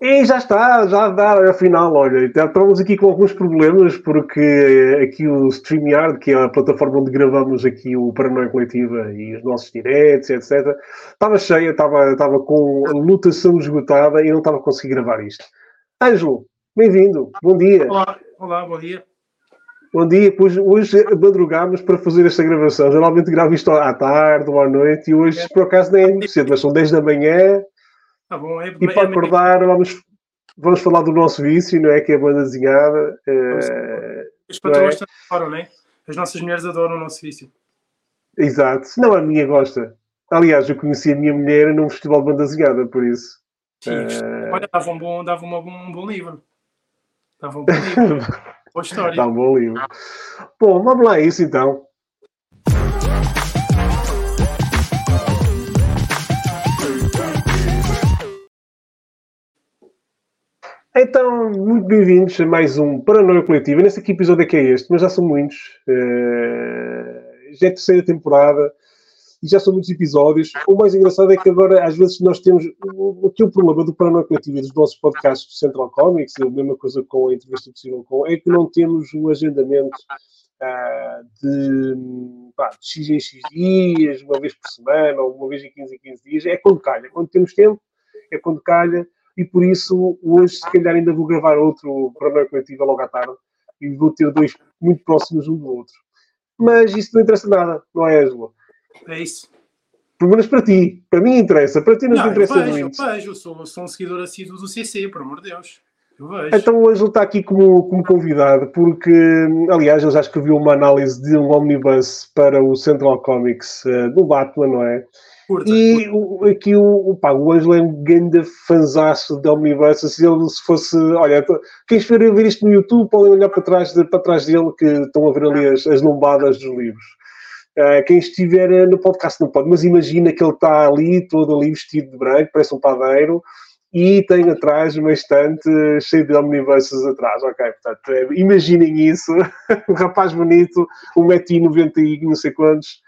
E já está, já dá, afinal, olha, estamos aqui com alguns problemas, porque aqui o StreamYard, que é a plataforma onde gravamos aqui o Paranoia Coletiva e os nossos diretos, etc., estava cheia, estava, estava com a lotação esgotada e não estava a conseguir gravar isto. Ângelo, bem-vindo, bom dia. Olá, olá, bom dia. Bom dia, hoje, hoje madrugámos para fazer esta gravação. Geralmente gravo isto à tarde ou à noite e hoje, por acaso, nem é muito cedo, mas são 10 da manhã Tá bom, é, e para é- acordar, vamos, vamos falar do nosso vício, não é? Que é a banda desenhada. eh, As patroas é? também adoram, não é? As nossas mulheres adoram o nosso vício. exato. Não, a minha gosta. Aliás, eu conheci a minha mulher num festival de banda desenhada, por isso. Sim, Eh. Olha, dava um bom, dava uma, um bom livro. Dava um bom livro. Boa história. Dá um bom livro. Bom, vamos lá isso então. Então, muito bem-vindos a mais um Paranoia Coletiva. Nesse aqui episódio é que é este, mas já são muitos. Eh, já é a terceira temporada e já são muitos episódios. O mais engraçado é que agora, às vezes, nós temos. O, o que é o problema do Paranoia Coletiva e dos nossos podcasts do Central Comics, a mesma coisa com a entrevista possível com, é que não temos o agendamento ah, de, pá, de X em X dias, uma vez por semana, ou uma vez em 15 em 15 dias. É quando calha. Quando temos tempo, é quando calha. E por isso, hoje, se calhar, ainda vou gravar outro Paranoia Coletiva logo à tarde. E vou ter dois muito próximos um do outro. Mas isso não interessa nada, não é, Angela? É isso. Pelo menos para ti. Para mim interessa. Para ti não, te Não, eu interessa vejo, eu muito. vejo. Eu sou, sou um seguidor assíduo do CC, por amor de Deus. Eu vejo. Então o Ângelo está aqui como, como convidado, porque, aliás, ele já escreveu uma análise de um omnibus para o Central Comics eh, do Batman, não é? Curta. E o, aqui o, o, pá, o Ângelo é um grande fanzaço de omnibus. Se ele se fosse. Olha, quem estiver a ver isto no YouTube podem olhar para trás, de- para trás dele, que estão a ver ali as, as lombadas dos livros. Eh, quem estiver eh, no podcast não pode, mas imagina que ele está ali, todo ali vestido de branco, parece um padeiro, e tem atrás uma estante cheia de omnibuses atrás. Ok, portanto, imaginem isso. um rapaz bonito, 1,90m e não sei quantos,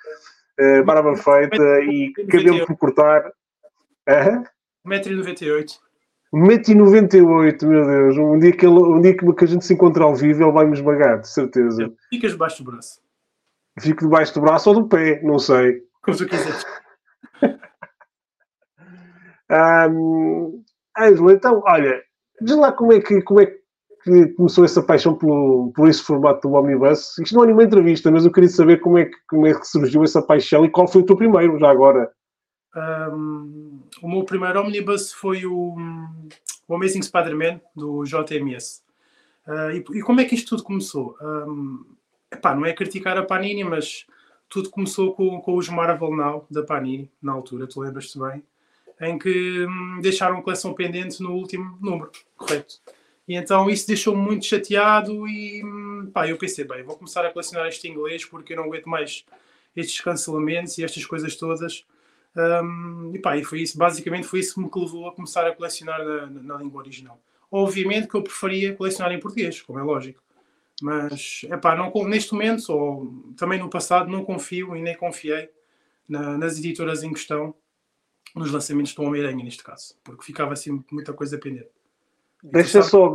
eh, barba feita e cabelo por cortar. Aham. 1,98m. 1,98m, meu Deus. Um dia, que ele, um dia que que a gente se encontrar ao vivo, ele vai-me esmagar, de certeza. Ficas debaixo do braço. Fico debaixo do braço ou do pé, não sei. Como tu quiseres. Ahm, Ângelo, então, olha, diz lá como é que, como é que começou essa paixão por esse formato do Omnibus. Isto não é nenhuma entrevista, mas eu queria saber como é, que, como é que surgiu essa paixão e qual foi o teu primeiro, já agora. Um, o meu primeiro omnibus foi o, o Amazing Spider-Man do JMS. Uh, e, e como é que isto tudo começou? Um, epá, não é criticar a Panini, mas tudo começou com, com os Marvel Now da Panini, na altura, tu lembras-te bem, em que hum, deixaram a coleção pendente no último número, correto? E então isso deixou-me muito chateado e hum, pá, eu pensei, bem, vou começar a colecionar este inglês porque eu não aguento mais estes cancelamentos e estas coisas todas. Um, e pá, e foi isso, basicamente foi isso que me levou a começar a colecionar na, na, na língua original. Obviamente que eu preferia colecionar em português, como é lógico. Mas, epá, não, neste momento, ou também no passado, não confio e nem confiei na, nas editoras em questão, nos lançamentos do Homem-Aranha, neste caso, porque ficava assim muita coisa pendente. Deixa só,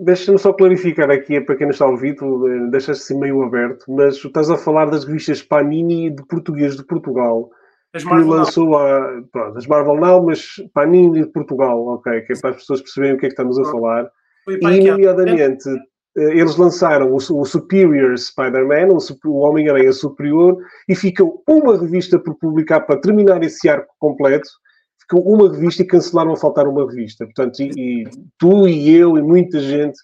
deixa-me só clarificar aqui, para quem não está a ouvir, tu eh, deixaste assim meio aberto, mas estás a falar das revistas Panini de português de Portugal. As que Marvel Now. lançou a, pronto, as Marvel Now, mas Panini de Portugal, ok, que é para as pessoas perceberem o que é que estamos a falar. Foi E, nomeadamente, eh, eles lançaram o, o Superior Spider-Man, o, o Homem-Aranha Superior, e ficou uma revista por publicar para terminar esse arco completo. Ficou uma revista e cancelaram a faltar uma revista. Portanto, e, e tu e eu e muita gente,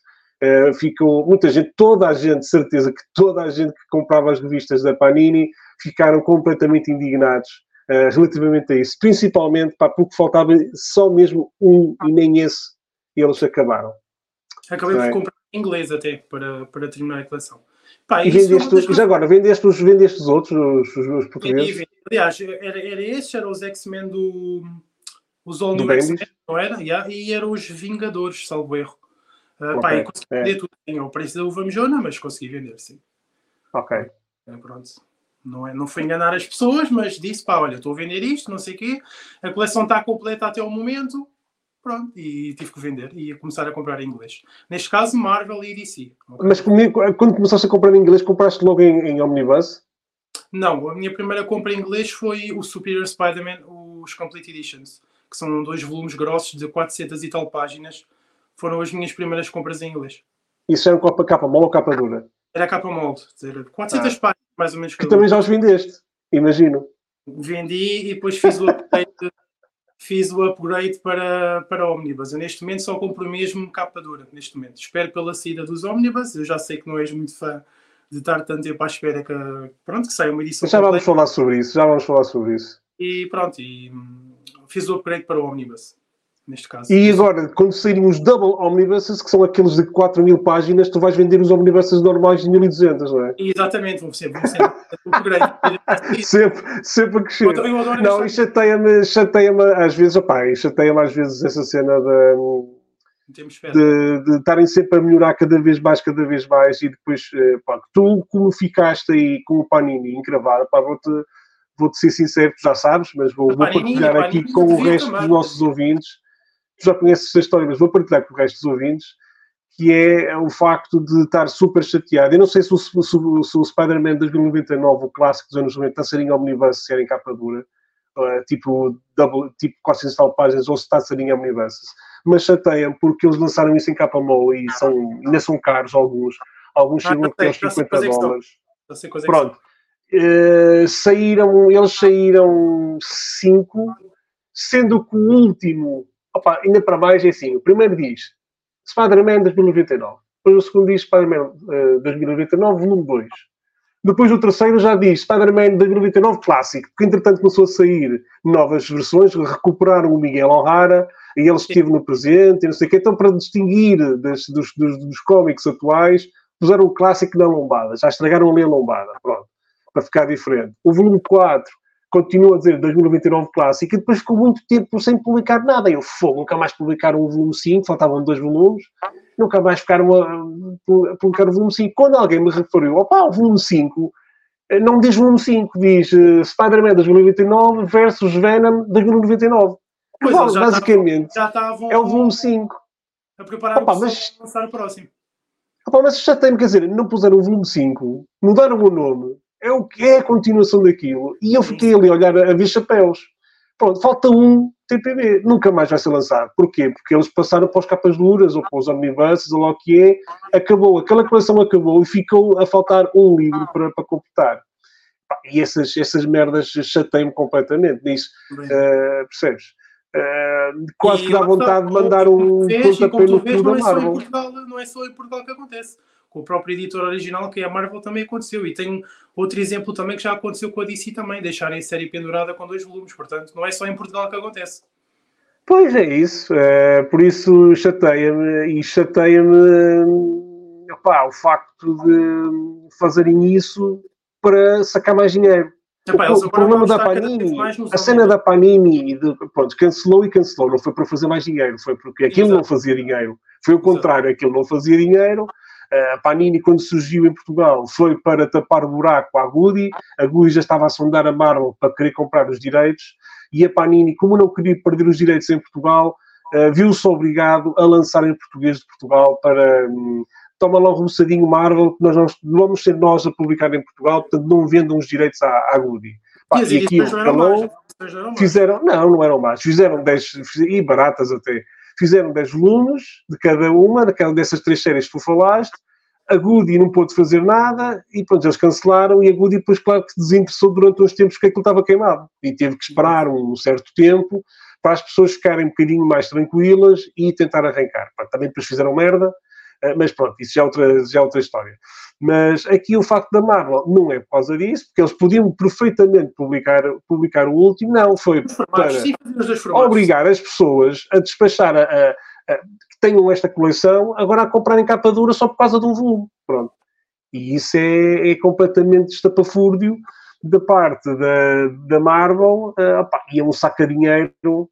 ficou, muita gente, toda a gente, certeza que toda a gente que comprava as revistas da Panini ficaram completamente indignados eh, relativamente a isso. Principalmente pá, porque faltava só mesmo um e nem esse eles acabaram. Acabei é? por comprar em inglês até, para, para terminar a coleção. Pá, E vendeste, já agora, vendeste os, vendeste os outros, os, os, portugueses? Vendi, vendi. Aliás, era, era esse, era os X-Men do. Os All Do New Bendis? X-Men, não era? Yeah, e eram os Vingadores, salvo erro. Uh, Ok, pá, e consegui é. vender tudo. Tinha o preço da uva mijona, mas consegui vender, sim. Ok. É, pronto. Não, é, não foi enganar as pessoas, mas disse, pá, olha, estou a vender isto, não sei o quê. A coleção está completa até o momento. pronto, e tive que vender e começar a comprar em inglês. Neste caso, Marvel e DC. Okay? Mas quando começaste a comprar em inglês, compraste logo em, em Omnibus? Não, a minha primeira compra em inglês foi o Superior Spider-Man, os Complete Editions, que são dois volumes grossos de 400 e tal páginas. Foram as minhas primeiras compras em inglês. Isso era capa, capa mole ou capa dura? Era capa molde, 400 ah. páginas mais ou menos. Que também já os vendeste, imagino. Vendi e depois fiz o upgrade, fiz o upgrade para, para Omnibus. Eu neste momento só compro mesmo capa dura, neste momento. Espero pela saída dos Omnibus, eu já sei que não és muito fã de estar tanto tempo à espera que, pronto, que saia uma edição Já completa. vamos falar sobre isso, já vamos falar sobre isso. E pronto, e fiz o upgrade para o Omnibus neste caso. E agora, quando saírem os Double Omnibuses, que são aqueles de 4 mil páginas, tu vais vender os Omnibuses normais de 1200, não é? Exatamente, vão ser, vão ser upgrade. sempre, sempre a crescer. não, e chateia-me, chateia-me às vezes, opá, chateia-me às vezes essa cena da. De, de estarem sempre a melhorar cada vez mais, cada vez mais, e depois, eh, pá, tu, como ficaste aí com o Panini encravado, pá, vou-te vou-te ser sincero, tu já sabes, mas vou, vou partilhar aqui com o resto dos nossos ouvintes tu já conheces essa história, mas vou partilhar com o resto dos ouvintes, que é o facto de estar super chateado. Eu não sei se o, se, se o Spider-Man 2099, o clássico dos anos 90, está a ser em omnibus, se era em capa dura, uh, tipo, double, tipo 400 tal páginas, ou se está a ser em omnibuses. Mas chateia porque eles lançaram isso em capa mole e são, ainda são caros alguns. Alguns chegam a ter 50 dólares. Pronto. Uh, saíram, eles saíram 5, sendo que o último opa, ainda para mais é assim, o primeiro diz Spider-Man 2099, depois o segundo diz Spider-Man uh, 2099, volume 2. Depois o terceiro já diz Spider-Man 2099 clássico, porque entretanto começou a sair novas versões, recuperaram o Miguel O'Hara e ele esteve no presente e não sei o quê. Então, para distinguir das, dos, dos, dos cómics atuais, puseram o clássico na lombada, já estragaram ali a lombada, pronto, para ficar diferente. O volume 4 continua a dizer 2029 clássico e depois ficou muito tempo sem publicar nada. Eu fogo, nunca mais publicaram o volume 5, faltavam dois volumes, nunca mais ficaram a, publicar o volume 5. Quando alguém me referiu, opa, o volume 5, eh, não diz volume 5, diz uh, Spider-Man 2029 versus Venom 2099. Pois, Bom, já basicamente, já estavam, é o volume 5. A preparar opa, o mas, lançar o próximo. Opa, mas já tem, quer dizer, não puseram o volume 5, mudaram o nome, é o que é a continuação daquilo. E eu fiquei ali a olhar a, ver chapéus. Pronto, falta um TPB, nunca mais vai ser lançado. Porquê? Porque eles passaram para os capas duras ou para os omnibuses, ou lá o que é, acabou, aquela coleção acabou e ficou a faltar um livro para, para completar. E essas, essas merdas chateiam-me completamente nisso. Uh, percebes? Uh, quase e que dá vontade de mandar um pontapé no cu da Marvel. Não é só em Portugal que acontece com o próprio editor original, que é a Marvel, também aconteceu. E tem outro exemplo também que já aconteceu com a DC também, deixarem a série pendurada com dois volumes. Portanto, não é só em Portugal que acontece. Pois é isso. É, por isso chateia-me e chateia-me o facto de fazerem isso para sacar mais dinheiro. Epá, o, problema da Panini, a cena da Panini, de, pronto, cancelou e cancelou, não foi para fazer mais dinheiro, foi porque aquilo Exato. não fazia dinheiro. Foi o contrário, Exato. aquilo não fazia dinheiro, a Panini, quando surgiu em Portugal, foi para tapar o buraco à Goody. A Goody já estava a sondar a Marvel para querer comprar os direitos. E a Panini, como não queria perder os direitos em Portugal, uh, viu-se obrigado a lançar em português de Portugal para. Um, toma lá um roçadinho Marvel, que nós vamos, vamos ser nós a publicar em Portugal, portanto não vendam os direitos à, à Goody. Pá, e, e aquilo calou, fizeram, não, não eram mais, fizeram 10, e baratas até, fizeram 10 volumes de cada uma, daquela dessas três séries que tu falaste. A Goody não pôde fazer nada e pronto, eles cancelaram. E a Goody, depois, claro que se desinteressou durante uns tempos que aquilo estava queimado e teve que esperar um certo tempo para as pessoas ficarem um bocadinho mais tranquilas e tentar arrancar. Também depois fizeram merda, mas pronto, isso já é outra, já é outra história. Mas aqui o facto da Marvel não é por causa disso, porque eles podiam perfeitamente publicar, publicar o último, não, foi para obrigar as pessoas a despachar a, a, a, que tenham esta coleção agora a comprarem capa dura só por causa de um volume. Pronto. E isso é, é completamente estapafúrdio da parte da, da Marvel, uh, opa, e é um saco de dinheiro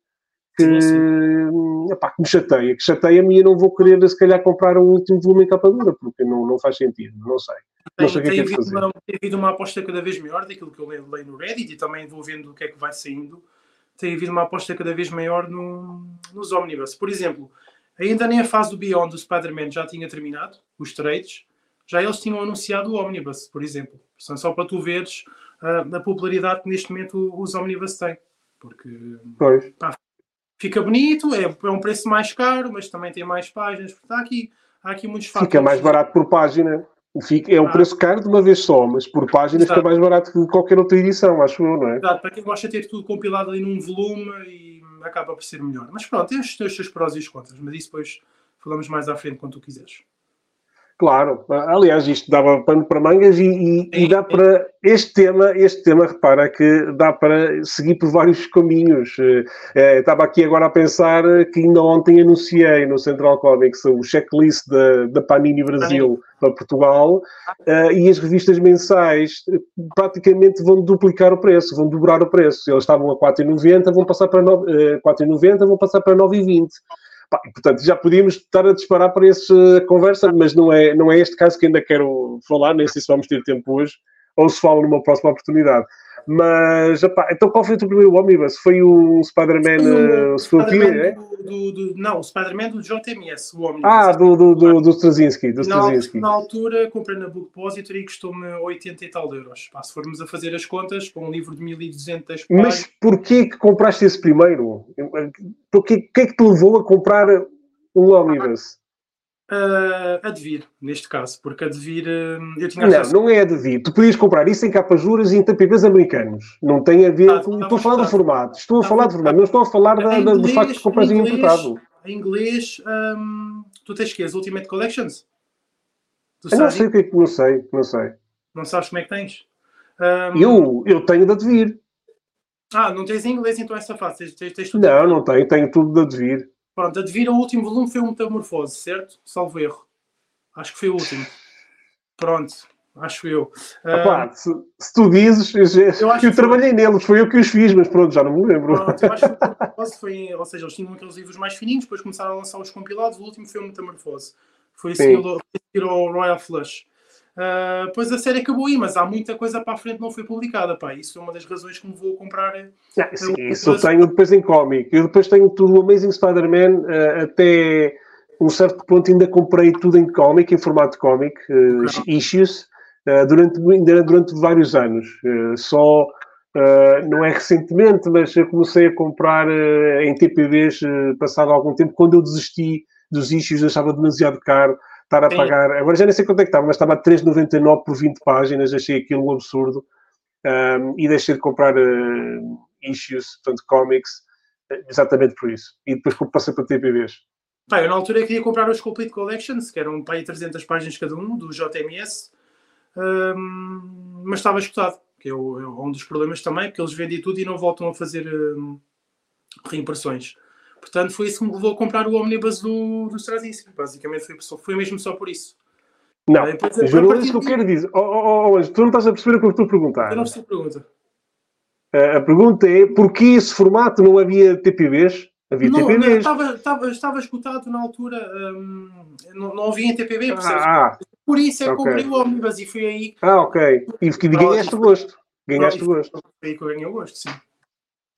que, sim, Epá, que me chateia, que chateia-me e eu não vou querer, se calhar, comprar um último volume em capa dura, porque não, não faz sentido, não sei. Tem, não sei tem, que é que uma, tem havido uma aposta cada vez maior daquilo que eu leio, leio no Reddit e também vou vendo o que é que vai saindo, tem havido uma aposta cada vez maior no, nos Omnibus. Por exemplo, ainda nem a fase do Beyond do Spider-Man já tinha terminado, os trades, já eles tinham anunciado o Omnibus, por exemplo. Só para tu veres uh, a popularidade que neste momento os Omnibus têm. Porque pá, fica bonito, é, é, um preço mais caro, mas também tem mais páginas. Há aqui, há aqui muitos fatores. Fica mais barato por página. Fica, é um ah. preço caro de uma vez só, mas por página Exato. fica mais barato que qualquer outra edição, acho eu, não é? Exato, para quem gosta de ter tudo compilado ali num volume e acaba por ser melhor. Mas pronto, tem os seus prós e os contras, mas isso depois falamos mais à frente quando tu quiseres. Claro, aliás, isto dava pano para mangas e, e, e, dá para este tema, este tema, repara que dá para seguir por vários caminhos. É, estava aqui agora a pensar que ainda ontem anunciei no Central Comics o checklist da, da Panini Brasil para Portugal uh, e as revistas mensais praticamente vão duplicar o preço, vão dobrar o preço. Eles estavam a 4,90, vão passar para 9, uh, 4,90, vão passar para 9,20. Portanto, já podíamos estar a disparar para essa conversa, mas não é, não é este caso que ainda quero falar, nem sei se vamos ter tempo hoje, ou se falo numa próxima oportunidade. Mas, opá, então qual foi o teu primeiro Omnibus? Foi o Spider-Man uh, Spider é? Do, do, não, o Spider-Man do JMS, o Omnibus. Ah, do, do, do, do Straczynski. Do na, na altura, comprei na Book Depository e custou-me 80 e tal euros. Pá, se formos a fazer as contas, para um livro de 1200 páginas... Mas porquê que compraste esse primeiro? Porquê que é que te levou a comprar um Omnibus? Uh, a Devir, neste caso, porque a Devir uh, eu tinha Não, não é a Devir. Tu podias comprar isso em capas juras e em TPPs americanos. Não tem a ver ah, com. Estou a falar do formato. Estou a falar do formato. Não estou a falar da, inglês, do facto de comprar em importado. Em inglês, um, tu tens que as Ultimate Collections? Tu eu não sei o que é que não sei, não sei. Não sabes como é que tens? Um... Eu, eu tenho da Devir. Ah, não tens em inglês então essa fase? Tens, tens, tens não, não tenho, tenho tudo da Devir. Pronto, a Devir, o último volume foi o Metamorfose, certo? Salvo erro. Acho que foi o último. Pronto, acho eu. uh, se, se, tu dizes, eu, eu, eu trabalhei neles, foi eu que os fiz, mas pronto, já não me lembro. Pronto, eu acho que o Metamorfose foi, ou seja, eles tinham aqueles livros mais fininhos, depois começaram a lançar os compilados, o último foi o Metamorfose. Foi a seguir ao Royal Flush. Uh, pois a série acabou aí, mas há muita coisa para a frente não foi publicada. Pá. Isso é uma das razões que me vou comprar. Ah, sim, isso eu tenho depois em cómic. Eu depois tenho tudo o Amazing Spider-Man uh, até um certo ponto ainda comprei tudo em cómic, em formato cómic, uh, issues, durante, durante vários anos. só não é recentemente, mas eu comecei a comprar em TPBs passado algum tempo, quando eu desisti dos issues, achava demasiado caro estar a Sim. pagar. Agora já nem sei quanto é que estava, mas estava a 3,99 por 20 páginas, achei aquilo um absurdo. Um, e deixei de comprar uh, issues, portanto, comics, exatamente por isso. E depois passei para TPBs. Pá, eu na altura queria comprar os Complete Collections, que eram para 300 páginas cada um, do JMS, um, mas estava escutado, que é, o, é, um dos problemas também, porque eles vendem tudo e não voltam a fazer um, reimpressões. Portanto, foi isso que me levou a comprar o Omnibus do, do Straczynski. Basicamente, foi, foi mesmo só por isso. Não, depois, juro isso que eu quero dizer. Oh, oh, oh, tu não estás a perceber o que eu estou a perguntar. Eu não percebo a pergunta. A pergunta é porquê esse formato não havia TPBs? Havia não, TPBs. Não, estava, estava, estava escutado na altura, hum, não, não havia em TPB, percebes? Ah, Por isso é que okay. comprei o Omnibus e fui aí. Ah, ok. E ganhaste o gosto. Ganhaste o gosto. Foi aí que eu ganhei o gosto, sim.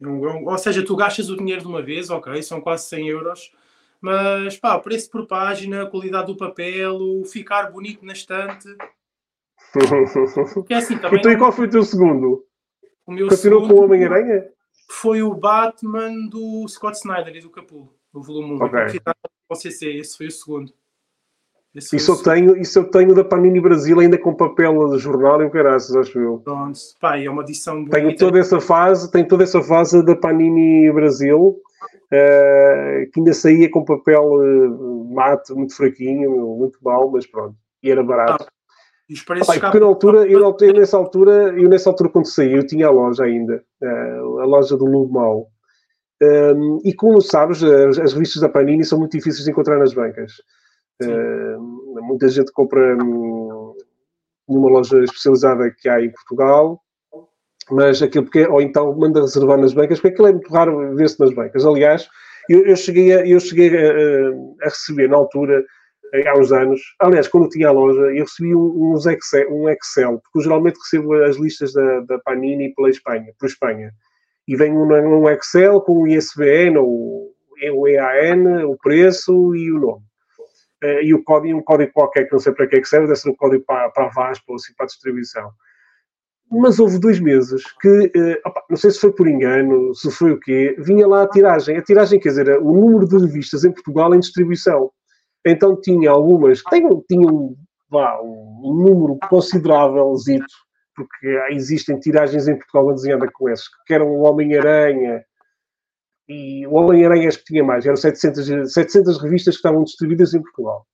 Ou seja, tu gastas o dinheiro de uma vez, ok, são quase 100 euros, mas pá, preço por página, qualidade do papel, ficar bonito na estante. é assim, também então, e qual foi o teu segundo? O meu Continuou com o Homem-Aranha? Foi o Batman do Scott Snyder e do Capullo, do volume 1. Okay. O CC, esse foi o segundo. Isso eu, tenho, isso eu tenho da Panini Brasil ainda com papel de jornal e o caraças, acho eu. Pronto, pá, é uma edição bonita. Tenho toda essa fase, tenho toda essa fase da Panini Brasil, uh, que ainda saía com papel uh, mate, muito fraquinho, muito mal, mas pronto. E era barato. Ah, e os preços Pai, porque na altura, eu, eu, nessa altura, eu nessa altura quando saí, eu tinha a loja ainda, uh, a loja do Lobo Mau. Um, e como sabes, as, as revistas da Panini são muito difíceis de encontrar nas bancas. Uh, muita gente compra hum, numa loja especializada que há em Portugal, mas aquilo porque, ou então manda reservar nas bancas, porque aquilo é muito raro ver-se nas bancas. Aliás, eu, eu cheguei, a, eu cheguei a, a, receber na altura, há uns anos, aliás, quando tinha a loja, eu recebi um, uns Excel, um Excel, porque eu geralmente recebo as listas da, da Panini pela Espanha, por Espanha. e vem um, um Excel com o ISBN, ou o EAN, o preço e o nome. Uh, e o código, um código qualquer que não sei para que é que serve, deve ser um código para, para a VASP ou assim para a distribuição. Mas houve dois meses que, uh, opa, não sei se foi por engano, se foi o quê, vinha lá a tiragem. A tiragem, quer dizer, o número de revistas em Portugal em distribuição. Então tinha algumas que tinham, vá, um, um número considerável, porque existem tiragens em Portugal desenhada com esses, que eram o Homem-Aranha, e o Homem-Aranha acho que tinha mais, eram 700, 700 revistas que estavam distribuídas em Portugal.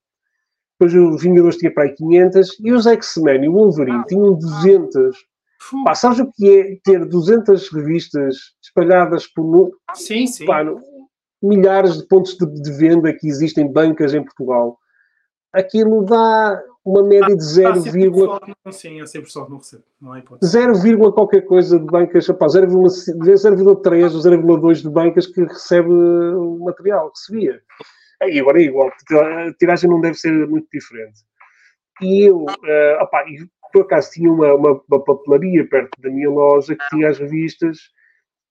Depois os Vingadores tinha para aí 500 e os X-Men e o Wolverine tinham 200. Pá, sabes o que é ter 200 revistas espalhadas por sim, sim. Pá, milhares de pontos de, de, venda que existem bancas em Portugal? Aquilo dá uma média de 0, sim, é sempre só que não recebo. Não é 0, qualquer coisa de bancas, 0,3 ou 0,2 de bancas que recebe o material, recebia. E agora é igual, a tiragem não deve ser muito diferente. E eu, uh, opa, por acaso tinha uma, uma, uma papelaria perto da minha loja que tinha as revistas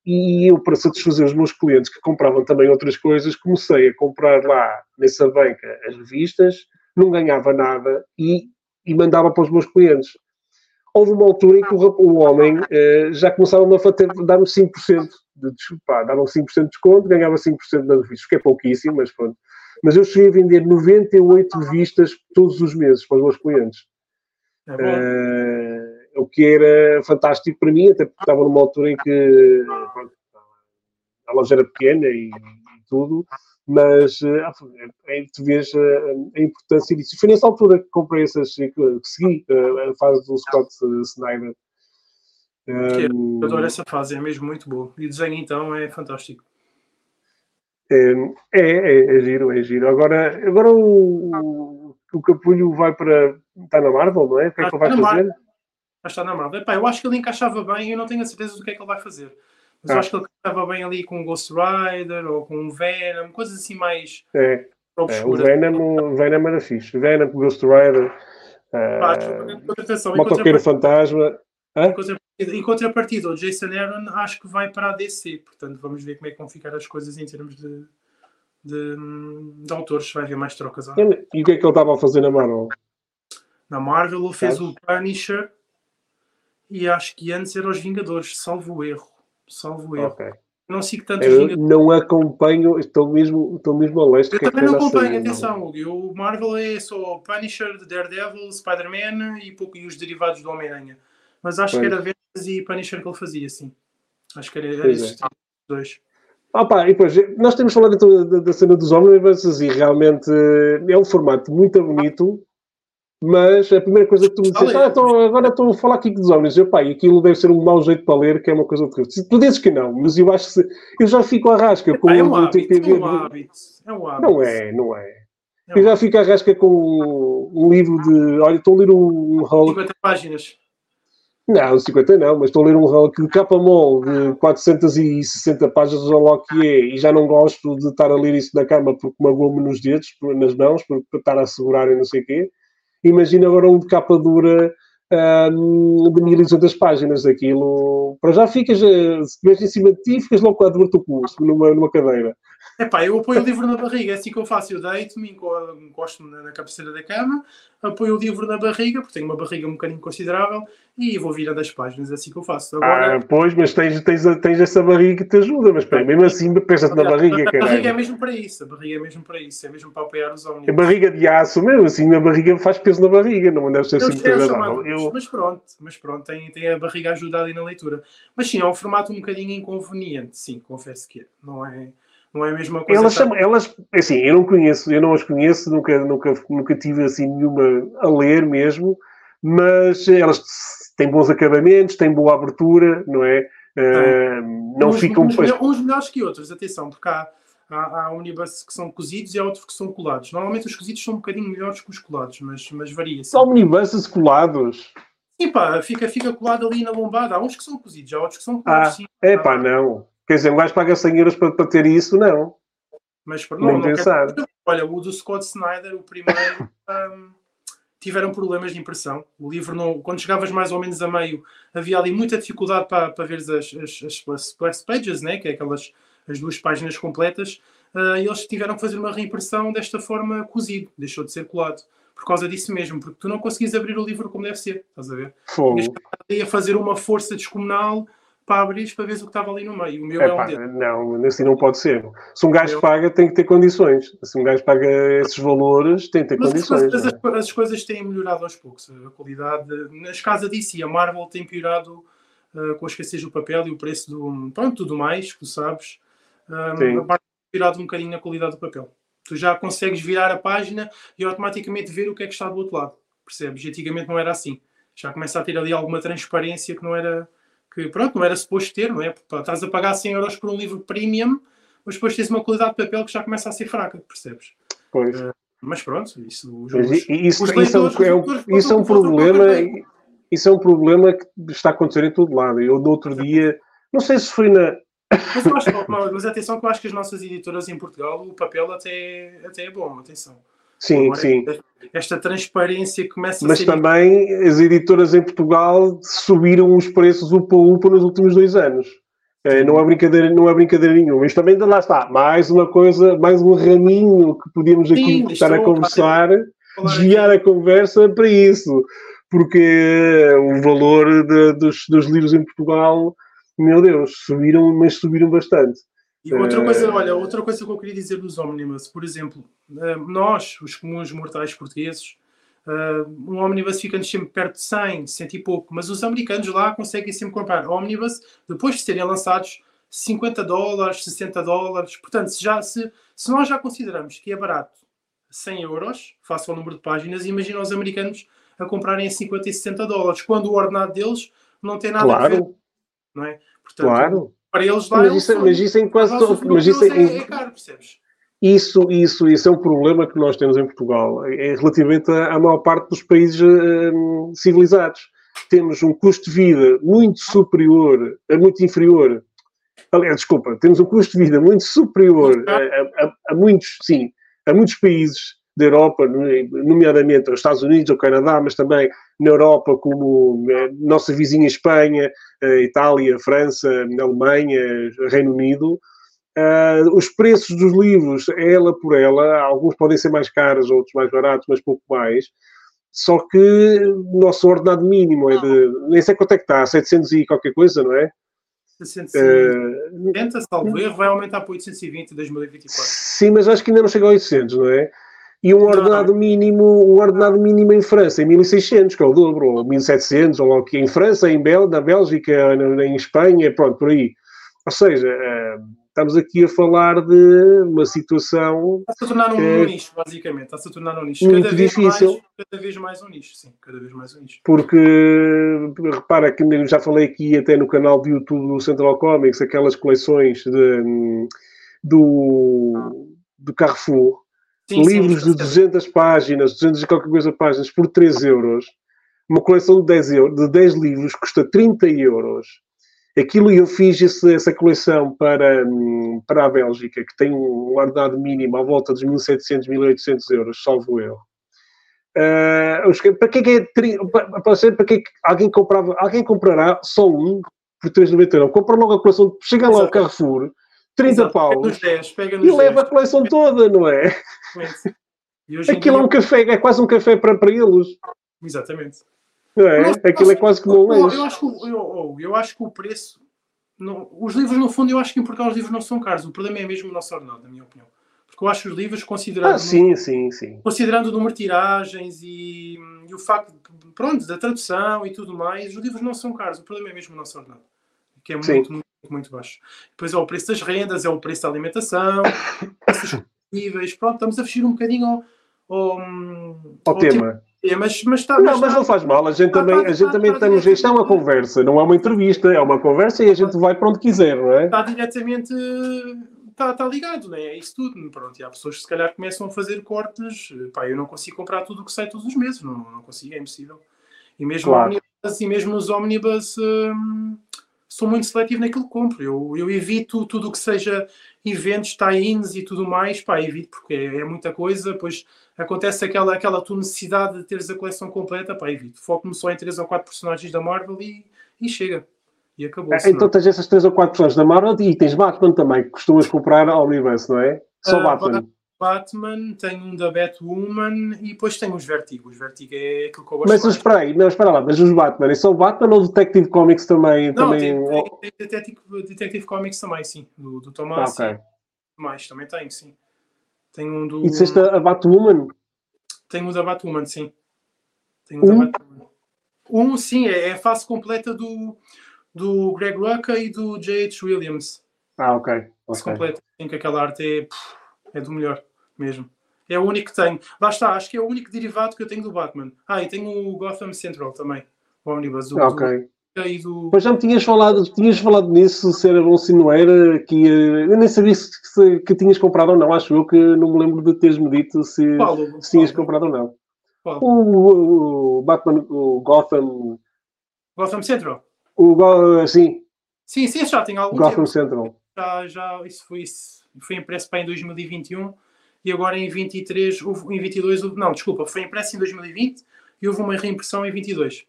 e eu, para satisfazer os meus clientes que compravam também outras coisas, comecei a comprar lá nessa banca as revistas não ganhava nada e, e mandava para os meus clientes. Houve uma altura em que o, o homem eh, já começava a dar-me 5% de desculpa, dava 5% de desconto, ganhava 5% das revistas, que é pouquíssimo, mas pronto. Mas eu cheguei a vender 98 revistas todos os meses para os meus clientes. É uh, o que era fantástico para mim, até porque estava numa altura em que pronto, a loja era pequena e, e tudo, mas uh, tu vês uh, a importância disso. Foi nessa altura que comprei essas, que, que segui uh, a fase do Scott Snyder. Um, eu adoro essa fase, é mesmo muito boa. E o desenho então é fantástico. É, é, é, giro, é giro. Agora, agora o, o Capulho vai para. Está na Marvel, não é? O que é que ele vai fazer? Marvel. Está na Marvel. Epá, eu acho que ele encaixava bem, eu não tenho a certeza do que é que ele vai fazer. Mas ah. eu acho que ele estava bem ali com o Ghost Rider ou com o Venom, coisas assim mais. É, é o Venom, o Venom era fixe. Venom, Ghost Rider. Uh, Motoqueiro Fantasma. Em contrapartida, o Jason Aaron acho que vai para a DC, portanto vamos ver como é que vão ficar as coisas em termos de, de, de autores, vai haver mais trocas. E o que é que ele estava a fazer na Marvel? Na Marvel ele fez o Punisher e acho que antes era os Vingadores, salvo o erro salvo eu. Okay. Não sigo tanto Eu não acompanho, estou mesmo, estou mesmo a leste. Eu também não acompanho, atenção, Hugo. O Marvel é só Punisher, Daredevil, Spider-Man e, pouco, e os derivados do Homem-Aranha. Mas acho pois. que era Vendas e Punisher que ele fazia, sim. Acho que era, era esses é. dois. Ah, pá, e depois, nós temos falado então da, da cena dos Omniverses e realmente é um formato muito bonito mas a primeira coisa que tu me disseste, ah, então, agora estou a falar aqui dos homens. Eu, pá, aquilo deve ser um mau jeito para ler, que é uma coisa terrível. Tu dizes que não, mas eu acho que eu já fico à rasca com é um hábito, é um hábito. É um hábito. Não é, não é. é eu já fico à rasca com um livro de. Olha, estou a ler um rolo. 50 páginas. Não, 50 não, mas estou a ler um rolo de capa mol de 460 páginas, ou lá que é, e já não gosto de estar a ler isso na cama porque magoou-me nos dedos, nas mãos, para estar a segurar e não sei o quê. Imagina agora um de capa dura de 1200 páginas. Aquilo, para já ficas, eh, se estiveres em cima de ti, ficas logo com a dor do curso, numa, numa cadeira. Epá, eu apoio o livro na barriga, é assim que eu faço. Eu deito-me, encosto-me na cabeceira da cama, apoio o livro na barriga, porque tenho uma barriga um bocadinho considerável, e vou virando as páginas, é assim que eu faço. Agora... Ah, pois, mas tens, tens, tens essa barriga que te ajuda, mas pera, mesmo assim pensa-te na barriga, A barriga é mesmo para isso, a barriga é mesmo para isso, é mesmo para apoiar os homens. A barriga de aço, mesmo assim, a barriga faz peso na barriga, não deve ser assim muito eu... Mas pronto, mas pronto, tem, tem a barriga ajudada aí na leitura. Mas sim, é um formato um bocadinho inconveniente, sim, confesso que é, não é não é a mesma coisa. Elas, chamam, elas assim, eu não conheço, eu não as conheço, nunca, nunca, nunca tive assim nenhuma a ler mesmo, mas elas têm bons acabamentos, têm boa abertura, não é? Uh, não uns, ficam. Uns, uns, melhores que outros, atenção, porque há, há, há que são cozidos e há outros que são colados. Normalmente os cozidos são um bocadinho melhores que os colados, mas, mas varia. São omnibuses colados? Sim, pá, fica, fica colado ali na lombada. Há uns que são cozidos, há outros que são colados. Ah, sim, é pá, não. Quer dizer, um gajo paga 100 euros para, para ter isso, não. Mas não, não, não pensar. Quero... Olha, o do Scott Snyder, o primeiro, um, tiveram problemas de impressão. O livro, não, quando chegavas mais ou menos a meio, havia ali muita dificuldade para, para ver as, as, as splash pages, né? que é aquelas as duas páginas completas, uh, e eles tiveram que fazer uma reimpressão desta forma cozido, deixou de ser colado. Por causa disso mesmo, porque tu não conseguis abrir o livro como deve ser, estás a ver? Fogo. a fazer uma força descomunal para abrir para ver o que estava ali no meio. O meu é, é um deles. Não, assim não pode ser. Se um gajo eu... paga, tem que ter condições. Se um gajo paga esses valores, tem que ter mas condições. Mas as, as, coisas têm melhorado aos poucos. A qualidade. Nas casas disse, a Marvel tem piorado uh, com a escassez do papel e o preço do. Pronto, tudo mais, tu sabes. Um, a Marvel tem piorado um bocadinho na qualidade do papel. Tu já consegues virar a página e automaticamente ver o que é que está do outro lado. Percebes? E antigamente não era assim. Já começa a ter ali alguma transparência que não era que pronto, não era suposto ter, não é? Estás a pagar 100 euros por um livro premium, mas depois tens uma qualidade de papel que já começa a ser fraca, percebes? Pois. Uh, mas pronto, isso, os, mas isso, isso, isso, é um, isso é um problema. Isso é um problema que está a acontecer em todo lado. Eu, no outro dia, não sei se foi na. Mas, acho, mas atenção, que eu acho que as nossas editoras em Portugal, o papel até, até é bom, atenção. Sim, Agora, sim. Esta transparência começa Mas a ser. Mas também as editoras em Portugal subiram os preços upa upa nos últimos dois anos. É, não, é brincadeira, não é brincadeira nenhuma. Mas também lá está, mais uma coisa, mais um raminho que podíamos aqui Sim, estar a conversar, desviar a conversa para isso. Porque o valor de, dos, dos livros em Portugal, meu Deus, subiram, mas subiram bastante. E outra coisa, olha, outra coisa que eu queria dizer dos Omnibus, por exemplo, eh, nós, os comuns mortais portugueses, eh, um Omnibus fica-nos sempre perto de 100, 100 e pouco, mas os americanos lá conseguem sempre comprar Omnibus depois de serem lançados 50 dólares, 60 dólares. Portanto, se, já, se, se nós já consideramos que é barato 100 euros, face ao número de páginas, imagina os americanos a comprarem a 50 e 60 dólares, quando o ordenado deles não tem nada claro. a ver. Não é? Portanto, claro para eles lá mas isso, é, mas isso em quase todo. Mas isso é, é caro, percebes? Isso, isso, isso é um problema que nós temos em Portugal, é relativamente à, maior parte dos países hum, civilizados. Temos um custo de vida muito superior, muito inferior. Aliás, desculpa, temos um custo de vida muito superior a, a, a muitos, sim, a muitos países da Europa, nomeadamente aos Estados Unidos, ao Canadá, mas também na Europa, como a nossa vizinha Espanha, Itália, França, Alemanha, Reino Unido. Uh, os preços dos livros, ela por ela, alguns podem ser mais caros, outros mais baratos, mas pouco mais. Só que o nosso ordenado mínimo é de. Nem sei quanto é que está, 700 e qualquer coisa, não é? 670, uh, salvo erro, vai aumentar para 820 em 2024. Sim, mas acho que ainda não chegou a 800, não é? E um ordenado mínimo, um ordenado mínimo em França em 1600, que é o dobro, ou 1700, ou aqui em França, em Bel, na Bélgica, em Espanha, pronto, por aí. Ou seja, eh, estamos aqui a falar de uma situação. Está-se a tornar um, é, nicho, basicamente. Está-se a tornar um nicho. Muito cada difícil. Mais, cada vez mais um nicho, sim. Cada vez mais um nicho. Porque, repara que já falei aqui até no canal do YouTube do Central Comics, aquelas coleções de, do, do Carrefour Sim, livros sim, de 200 páginas, 200 e qualquer coisa páginas, por 3 euros. Uma coleção de 10, euros, de 10 livros custa 30 euros. Aquilo eu fiz esse, essa coleção para, para a Bélgica, que tem um ordenado mínimo à volta dos 1.700, 1.800 euros, salvo eu. Uh, para que é que é, para, para que, é que alguém comprava, alguém comprará só um por 3,99? Compra logo a coleção, chega lá ao Carrefour, 30 Exato, paus pega 10, pega e leva 10. a coleção toda, não é? Aquilo é um café, é quase um café para, para eles. Exatamente. Não é? Aquilo é quase como um lanche. Eu, acho que, eu, eu acho que o preço. Não, os livros, no fundo, eu acho que em Portugal os livros não são caros. O problema é mesmo o nosso ordenado, na minha opinião. Porque eu acho os livros, considerando, ah, sim, sim, sim. considerando o número de tiragens e, e, o facto pronto, da tradução e tudo mais, os livros não são caros. O problema é mesmo o nosso ordenado, que é muito, muito, muito baixo. Depois é o preço das rendas, é o preço da alimentação, preços níveis. Pronto, estamos a fugir um bocadinho ao, ao, ao tema. É, mas, mas está, não, mas, não faz mal. A gente tá, também, tá, a gente tá, também tá, estamos. Isto é uma conversa, não é uma entrevista, é uma conversa e a gente vai para onde quiser, não é? Está diretamente. Está, está ligado, não é? Isso tudo. Pronto, e há pessoas que se calhar começam a fazer cortes. Pá, eu não consigo comprar tudo o que sai todos os meses, não, não consigo, é impossível. E mesmo, claro. omnibus, e mesmo nos omnibus. Hum, sou muito seletivo naquilo que compro. Eu, eu evito tudo o que seja eventos, tie-ins e tudo mais, pá, evito porque é, é, muita coisa, depois acontece aquela, aquela tua necessidade de teres a coleção completa, pá, evito. Foco-me só em 3 ou 4 personagens da Marvel e, e chega. E acabou. É, então tens essas 3 ou 4 personagens da Marvel e tens Batman também, que costumas comprar ao universo, não é? Só uh, Batman. Batman, tenho um da Batwoman e depois tenho os Vertigo. Os Vertigo é aquilo que eu gosto Mas mais. espera aí, não, espera lá, mas os Batman, é só o Batman ou o Detective Comics também? Não, também... Tem, tem, tem Detective, Detective, Comics também, sim, do, do Thomas. Ah, ok. Mais, também tenho, sim. Tenho um do... E disseste a Batwoman? Tenho o da Batwoman, sim. Tenho um? da Batwoman. Um, sim, é, é a face completa do, do Greg Rucka e do J.H. Williams. Ah, ok. okay. completa. Em que aquela arte é... É do melhor, mesmo. É o único que tenho. Lá está, acho que é o único derivado que eu tenho do Batman. Ah, e tenho o Gotham Central também. O Omnibus. O, ok. Do, do... Pois já me tinhas falado, tinhas falado nisso, se era bom, se não era, que eu nem sabia se, se, que tinhas comprado ou não. Acho eu que não me lembro de teres-me dito se, Paulo, se tinhas Paulo. comprado ou não. O, o, Batman, o Gotham. Gotham Central? O, sim. Sim, sim, já tem algum Gotham tempo. Central. Já, já, isso foi isso foi impresso para em 2021 e agora em 23, houve, em 22, não, desculpa, foi impresso em 2020 e houve uma reimpressão em 22.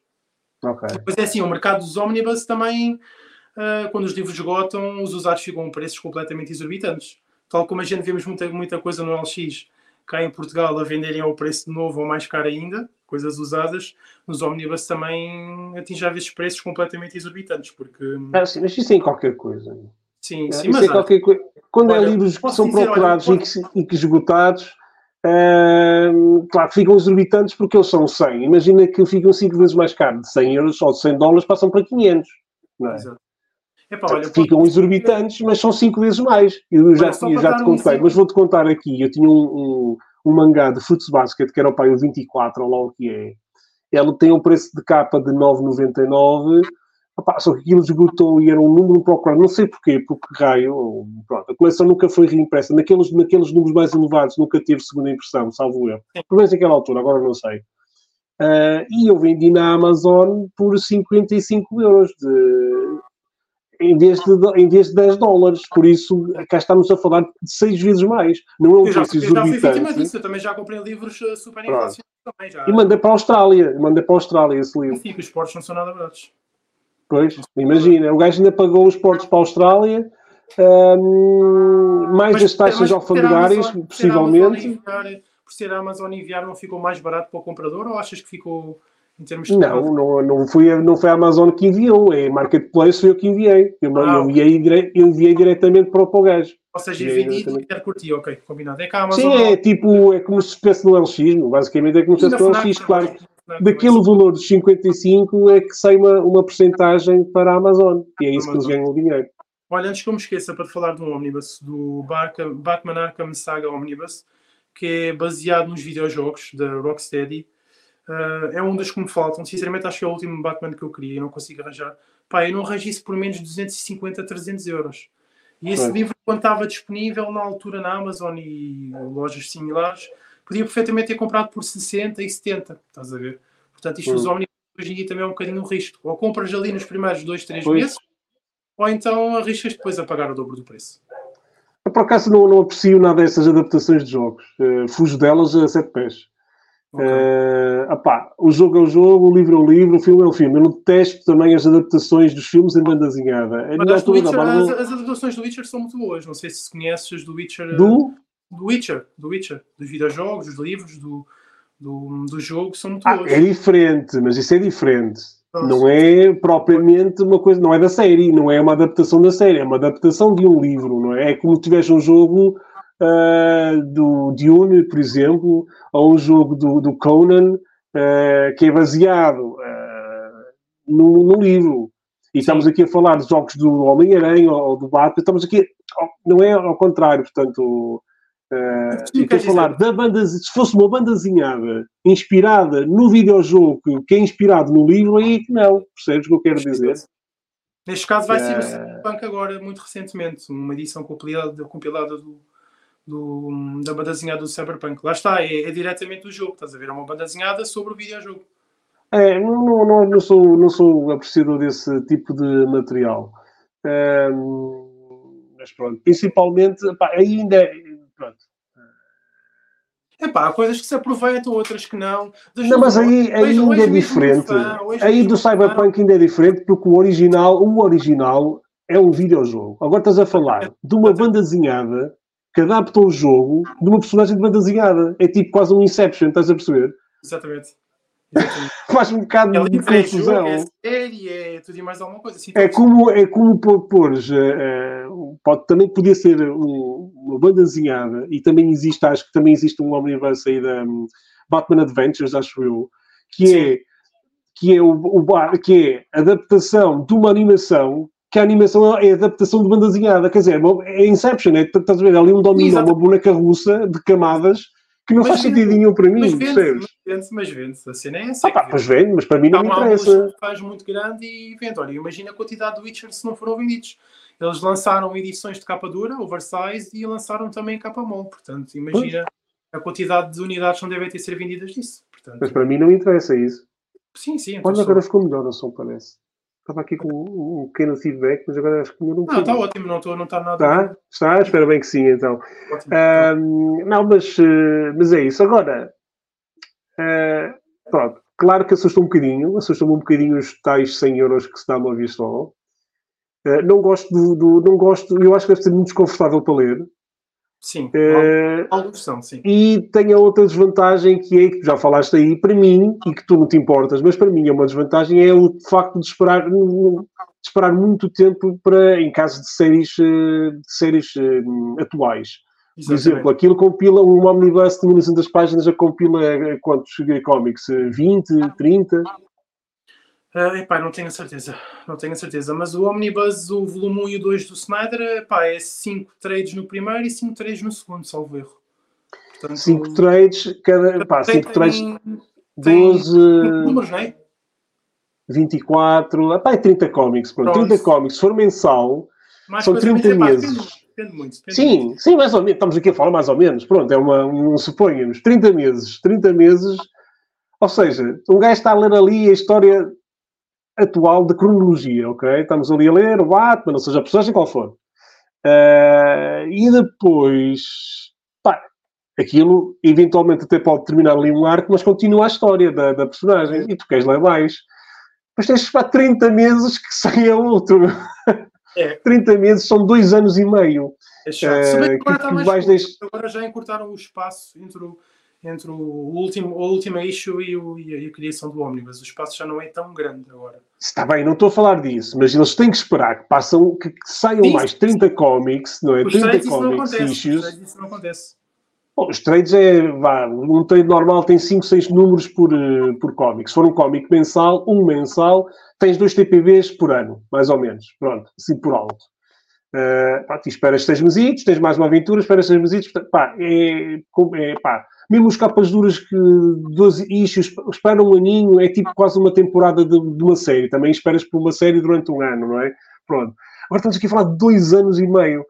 Ok. Mas é assim, o mercado dos omnibus também, uh, quando os livros esgotam, os usados ficam a preços completamente exorbitantes. Tal como a gente vemos muita, muita coisa no LX cá em Portugal a venderem ao preço de novo ou mais caro ainda, coisas usadas, nos omnibus também atinge às vezes preços completamente exorbitantes, porque... Ah, sim, mas isso é em qualquer coisa. Sim, é, sim, mas... É qualquer coisa quando é olha, é livros que são procurados olha, pode... e, que, esgotados, uh, claro, ficam exorbitantes porque eles são 100. Imagina que ficam 5 vezes mais caro. De 100 euros ou de 100 dólares passam para 500. Não é? Epá, olha, ficam pode... exorbitantes, mas são 5 vezes mais. Eu já, já, já te contei, mas vou-te contar aqui. Eu tinha um, um, um, mangá de Fruits Basket, que era o pai o 24, ou lá o que é. Ele tem um preço de capa de 9,99 Opa, só que aquilo esgotou e era um número procurado, não sei porquê, porque raio, pronto, a coleção nunca foi reimpressa, naqueles, naqueles números mais elevados nunca teve segunda impressão, salvo eu, pelo menos naquela altura, agora não sei. Uh, e eu vendi na Amazon por 55 euros, de, em, vez de, em vez de 10 dólares, por isso cá estamos a falar de 6 vezes mais, não é um preço exorbitante. Eu também já comprei livros uh, super inflacionados já. E mandei para a Austrália, mandei para a Austrália esse livro. Sim, os portos não são nada baratos. Pois, imagina, o gajo ainda pagou os portos para a Austrália, mais mas, as taxas alfandegárias, possivelmente. por ser a Amazon enviar, não ficou mais barato para o comprador ou achas que ficou em termos de. Não, não, não, foi, não foi a Amazon que enviou, é a Marketplace foi eu que enviei. Eu, ah, eu, enviei, eu enviei diretamente para o, gajo. Ou seja, vendido e quer curtir, ok, combinado. É que a Amazon. Sim, é tipo, é como se fosse no LX, basicamente é como se fosse no LX, claro daquele valor dos 55 é que sai uma, uma porcentagem para a Amazon. E é isso que eles ganham o dinheiro. Olha, antes que eu me esqueça para falar do Omnibus, do Batman Arkham Saga Omnibus, que é baseado nos videojogos da Rocksteady. Uh, é um dos que me faltam. Sinceramente, acho que é o último Batman que eu queria e não consigo arranjar. Pá, eu não arranjo isso por menos de 250 a 300 euros. E esse livro, quando estava disponível na altura na Amazon e lojas similares, podia perfeitamente ter comprado por 60 e 70, estás a ver? Portanto, isto dos Omnibus hoje em dia também é um bocadinho um risco. Ou compras ali nos primeiros 2, 3 meses, ou então arriscas depois a pagar o dobro do preço. Eu, por acaso, não, não aprecio nada dessas adaptações de jogos. Uh, fujo delas a sete pés. Okay. Uh, apá, o jogo é o jogo, o livro é o livro, o filme é o filme. Eu não detesto também as adaptações dos filmes em banda desenhada. Mas Witcher, as, as, adaptações do Witcher são muito boas. Não sei se conheces as do Witcher. Do? Do Witcher, do Witcher, dos videojogos, dos livros, do, do, do jogo, são muito ah, É diferente, mas isso é diferente. Nossa. Não é propriamente uma coisa, não é da série, não é uma adaptação da série, é uma adaptação de um livro, não é? É como tivesse um jogo uh, do Dune, por exemplo, ou um jogo do, do Conan, uh, que é baseado uh, no, no, livro. E Sim. estamos aqui a falar de jogos do Homem-Aranha ou do Batman, estamos aqui, não é ao contrário, portanto, Uh, e quero falar da banda, se fosse uma banda desenhada inspirada no videojogo que é inspirado no livro, aí que não, percebes o que eu quero dizer? Neste caso vai ser o Cyberpunk agora, muito recentemente, uma edição compilada, compilada do, do, da banda desenhada do Cyberpunk. Lá está, é, é, diretamente do jogo, estás a ver? É uma banda desenhada sobre o videojogo. É, não, não, não, sou, não sou apreciador desse tipo de material. Um, mas pronto, principalmente, pá, ainda. Pronto. É pá, há coisas que se aproveitam, outras que não. não, mas aí, aí ainda é diferente. Fã, aí do Cyberpunk ainda é diferente, porque o original, o original é um videojogo. Agora estás a falar de uma banda desenhada que adapta o jogo de uma personagem de banda desenhada. É tipo quase um Inception, estás a perceber? Exatamente. Faz um bocado Ela de confusão. É série, é tudo e mais alguma coisa. Assim, é, como, é como pôres. Uh, pode, também podia ser um, uma banda desenhada e também existe, acho que também existe um omniverse aí da um, Batman Adventures, acho eu, que Sim. é que é, o, o, que é adaptação de uma animação que a animação é adaptação de banda desenhada, quer dizer, é Inception, é, estás a ver, ali um domínio, uma boneca russa de camadas que não mas faz sentido nenhum para mim, mas? Vende-se, mas vende-se, a cena é essa. Ah, pá, pois vende, mas para mim não me interessa. faz muito grande e vende. Olha, imagina a quantidade de Witcher se não foram vendidos. Eles lançaram edições de capa dura, oversize, e lançaram também capa mole. Portanto, imagina pois. a quantidade de unidades não devem ter ser vendidas disso. Portanto, mas para mim não interessa isso. Sim, sim. Olha, agora ficou melhor o som, parece. Estava aqui com um pequeno feedback, mas agora acho que um Não, está ótimo, não estou não está nada. Está? Está? Espero bem que sim, então. Não, mas, eh, mas é isso. Agora, uh, pronto, claro que assustou um bocadinho, assustou-me um bocadinho os tais 100 euros que se dá uma vez só. Uh, não gosto do, do, Não gosto, eu acho que deve ser muito desconfortável para ler. Sim, uh, alguns são, sim. E tem a outra desvantagem que é que já falaste aí, para mim, e que tu não te importas, mas para mim é uma desvantagem, é o facto de esperar, de esperar muito tempo para, em caso de séries, eh, de séries uh, atuais. Exatamente. Por exemplo, aquilo compila um omnibus de 1900 páginas, a compila quantos cómics? 20, 30? Uh, epá, não tenho a certeza, não tenho a certeza. Mas o Omnibus, o volume 1 e o 2 do Snyder, epá, é 5 trades no primeiro e 5 trades no segundo, salvo erro. 5 trades, cada. Pá, 5 trades. 12. Números, não é? 24. Epá, é 30 cómics. Pronto, 30 cómics. Se for mensal, Mais são 30 meses. Depende muito. Depende sim, muito. sim, mais ou menos. Estamos aqui a falar mais ou menos. Pronto, é uma. Um, suponhamos. 30 meses. 30 meses. Ou seja, um gajo está a ler ali a história atual de cronologia, ok? Estamos ali a ler o Batman, ou seja, a personagem qual for. Uh, e depois, pá, aquilo eventualmente até pode terminar ali um arco, mas continua a história da, da personagem e tu queres ler mais. Depois tens para 30 meses que saia outro. É. 30 meses são dois anos e meio. É chato. Uh, agora, que, está mais deixar... agora já encurtaram o espaço entre o entre o último, a última issue e, o, e, a, criação do Omnibus. O espaço já não é tão grande agora. Está bem, não estou a falar disso, mas eles têm que esperar que, passam, que, que saiam Sim, mais 30 cómics, não é? Os 30 comics issues. Isso não acontece. Bom, os trades é, vá, um trade normal tem 5, 6 números por, uh, por cómic. Se for um cómic mensal, um mensal, tens dois TPBs por ano, mais ou menos. Pronto, assim por alto. Uh, pá, esperas 6 mesitos, tens mais uma aventura, esperas 6 mesitos, pá, é, é, pá, mesmo os capas duras que 12 issues esperam um aninho, é tipo quase uma temporada de, de, uma série. Também esperas por uma série durante um ano, não é? Pronto. Agora estamos aqui a falar de dois anos e meio.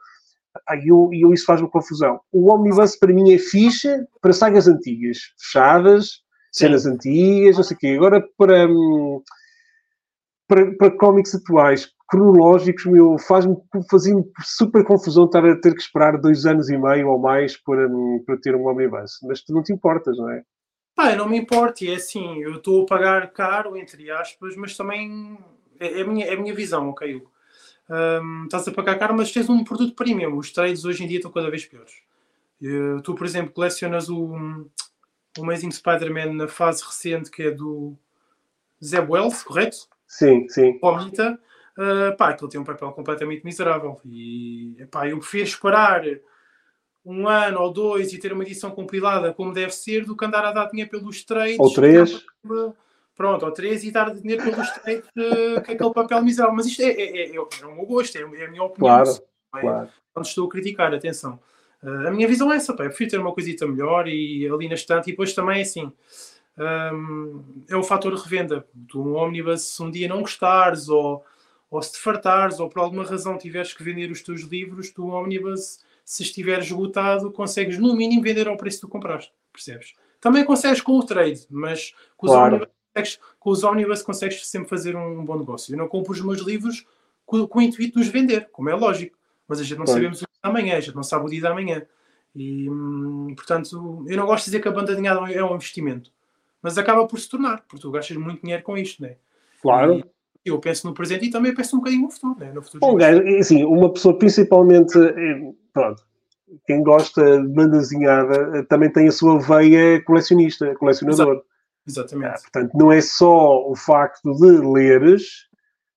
E eu, eu, isso faz-me confusão. O Omnibus para mim é ficha para sagas antigas, fechadas, cenas Sim. antigas, não sei o quê. Agora para, hum, para, para cómics atuais, cronológicos, meu, faz-me fazia super confusão estar a ter que esperar dois anos e meio ou mais para, para ter um omnibus. Mas tu não te importas, não é? Pá, não me importa, é assim, eu estou a pagar caro, entre aspas, mas também é, é, a, minha, é a minha visão, ok? Um, estás a pagar caro, mas tens um produto premium. Os trades hoje em dia estão cada vez piores. Uh, tu, por exemplo, colecionas o, o Amazing Spider-Man na fase recente que é do Zeb Wells, correto? Sim, sim. Omnita uh, pá, aquilo tem um papel completamente miserável. E pá, eu prefiro esperar um ano ou dois e ter uma edição compilada como deve ser do que andar a dar dinheiro pelos trades. Ou três. Pronto, ou três e dar dinheiro pelos trades uh, com aquele papel miserável. Mas isto é, é, é, é, o meu gosto, é, é a minha opinião. Claro, é? claro. Não estou a criticar, atenção. Uh, a minha visão é essa, pá, eu prefiro ter uma coisita melhor e ali na estante. E depois também, assim, um, é o fator revenda. Tu, um Omnibus, se um dia não gostares ou ou se te fartares ou por alguma razão tiveres que vender os teus livros, tu, Omnibus, se estiver esgotado, consegues no mínimo vender ao preço que tu compraste, percebes? Também consegues com o trade, mas com os claro. Omnibus com os Omnibus consegues sempre fazer um bom negócio. Eu não compro os meus livros com, com o intuito de os vender, como é lógico. Mas a gente não claro. sabemos o dia da manhã, a gente não sabe o dia da manhã. E, hum, portanto, eu não gosto de dizer que a banda de é um investimento, mas acaba por se tornar, porque tu gastas muito dinheiro com isto, não é? Claro. E eu penso no presente e também penso um bocadinho no futuro, né? no futuro. Bom, gajo, assim, uma pessoa principalmente, eh, pronto, quem gosta de banda desenhada eh, também tem a sua veia colecionista, colecionador. Exatamente. Ah, portanto, não é só o facto de leres,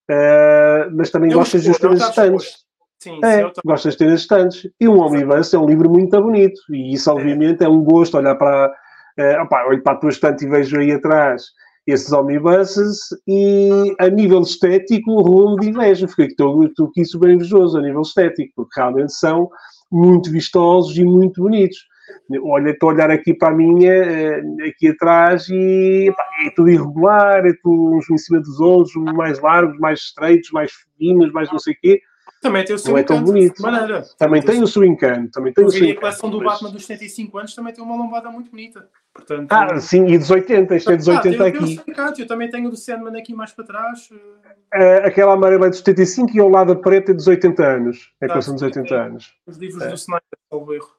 uh, mas também eu gostas de ter as estantes. Sim, é, sim, gostas de ter as estantes. E um Omnibus é um livro muito bonito. E isso, obviamente, é, é um gosto olhar para. Uh, opa, olho para a tua estante e vejo aí atrás esses omnibuses e a nível estético o rumo de inveja. Fiquei estou aqui super invejoso a nível estético, porque realmente são muito vistosos e muito bonitos. Olha, estou a olhar aqui para a minha, eh, aqui atrás, e pá, é tudo irregular, é tudo uns em cima dos outros, mais largos, mais estreitos, mais finos, mais não sei o quê. Também tem o seu não é tão bonito. Maneira. Também tem o seu encanto. Também tem o seu a coleção do Batman dos 75 anos também tem uma lombada muito bonita. Portanto, ah, sim, e dos 80, isto é dos 80 ah, aqui. Eu, também tenho o do Sandman aqui mais para trás. É, aquela amarela é dos 75 e ao lado a preta é dos 80 anos. É a coleção dos 80 anos. Os livros é. do Snyder, salvo erro.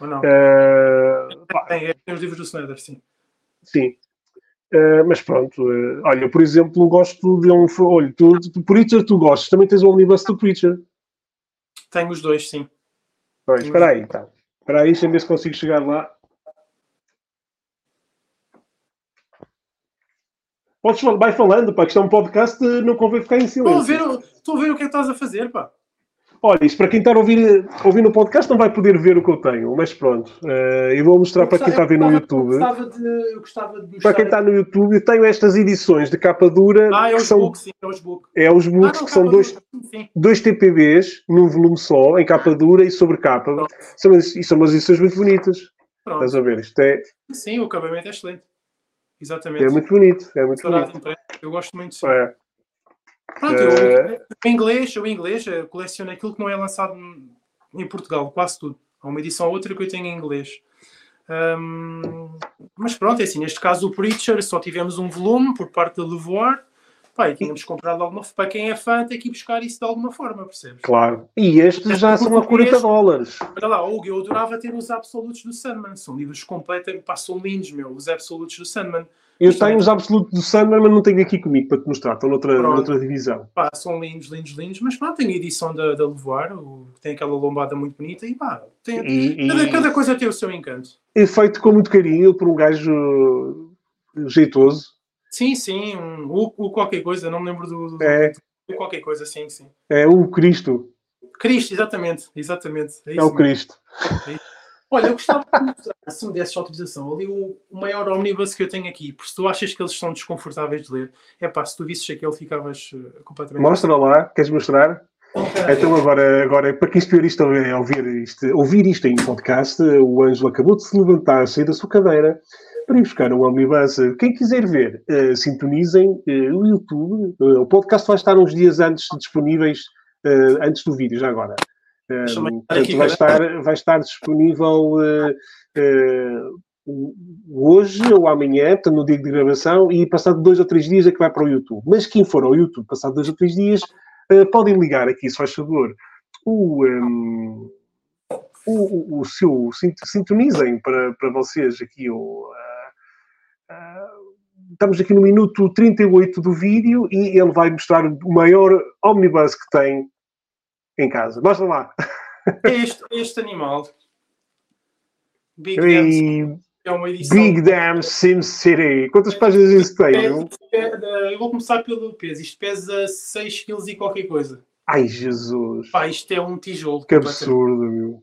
Ou não? É... Tem, tem os livros do Snyder, sim. Sim. Uh, mas pronto, uh, olha, por exemplo, gosto de um. Olha, tu, tu, Preacher, tu gostas, também tens o Omnibus do Preacher. Tenho os dois, sim. Pois, espera aí, tá. Espera aí, deixa eu ver se consigo chegar lá. Podes, vai falando, pá, que isto é um podcast, não convém ficar em silêncio. Estou a ver, estou a ver o que é que estás a fazer, pá. Olha, isto para quem está a ouvir, ouvir no podcast não vai poder ver o que eu tenho, mas pronto. Uh, eu vou mostrar eu para quem está a ver no YouTube. Eu gostava de, eu gostava de para quem está no YouTube, eu tenho estas edições de capa dura. Ah, é os são, books, sim, é os books. É os books ah, não, que são dois, dois TPBs num volume só, em capa dura e sobre capa. São, e são umas edições muito bonitas. Pronto. Estás a ver? Isto é... Sim, o acabamento é excelente. Exatamente. É muito bonito. É muito bonito. Eu gosto muito. É. Pronto, eu, eh, o inglês, o inglês, coleciono aquilo que não é lançado em Portugal, quase tudo. Há uma edição ou outra que eu tenho em inglês. Um, mas pronto, é assim, neste caso o Preacher só tivemos um volume por parte da Levoar. Pá, e tínhamos comprado alguma Para quem é fã, tem que ir buscar isso de alguma forma, percebes? Claro. E estes já são a 40 dólares. Olha lá, Hugo, eu adorava ter os absolutos do Sandman. São livros completos, pá, são lindos, meu, os absolutos do Sandman. Eu tenho os absolutos do Sandman, mas não tenho aqui comigo para te mostrar. Estão noutra, noutra divisão. Pá, são lindos, lindos, lindos. Mas pá, tem a edição da, da Levoar, tem aquela lombada muito bonita e pá, tem, e, cada, e... cada, coisa tem o seu encanto. É feito com muito carinho por um gajo jeitoso. Sim, sim. Um, o, o qualquer coisa, não me lembro do. do é. Do, qualquer coisa, sim, sim. É o Cristo. Cristo, exatamente. exatamente. É, é o Cristo. É Olha, eu gostava de se me desses autorização, ali o, o maior omnibus que eu tenho aqui, porque se tu achas que eles são desconfortáveis de ler, é pá, se tu visses aquele ficavas uh, completamente. Mostra lá, queres mostrar? Okay. Então agora, agora, para quem estiver isto a ouvir isto, ouvir isto em podcast, o Ângelo acabou de se levantar, sair da sua cadeira para ir buscar um omnibus. Quem quiser ver, uh, sintonizem uh, o YouTube. Uh, o podcast vai estar uns dias antes disponíveis, antes do vídeo, já agora. Um, portanto, vai estar, vai estar disponível uh, uh, hoje ou amanhã, no dia de gravação, e passado dois ou três dias é que vai para o YouTube. Mas quem for ao YouTube passado dois ou três dias, uh, podem ligar aqui, se faz favor, o, um, o, o, seu, sintonizem para, para vocês aqui o. Estamos aqui no minuto 38 do vídeo e ele vai mostrar o maior omnibus que tem em casa. Mostra lá. Este, este animal. Big Dam, é uma edição. Big Dam Sim City. Quantas páginas isso tem? eu vou começar pelo peso. Isto pesa 6 kg e qualquer coisa. Ai, Jesus. Pá, isto é um tijolo. Que absurdo, meu.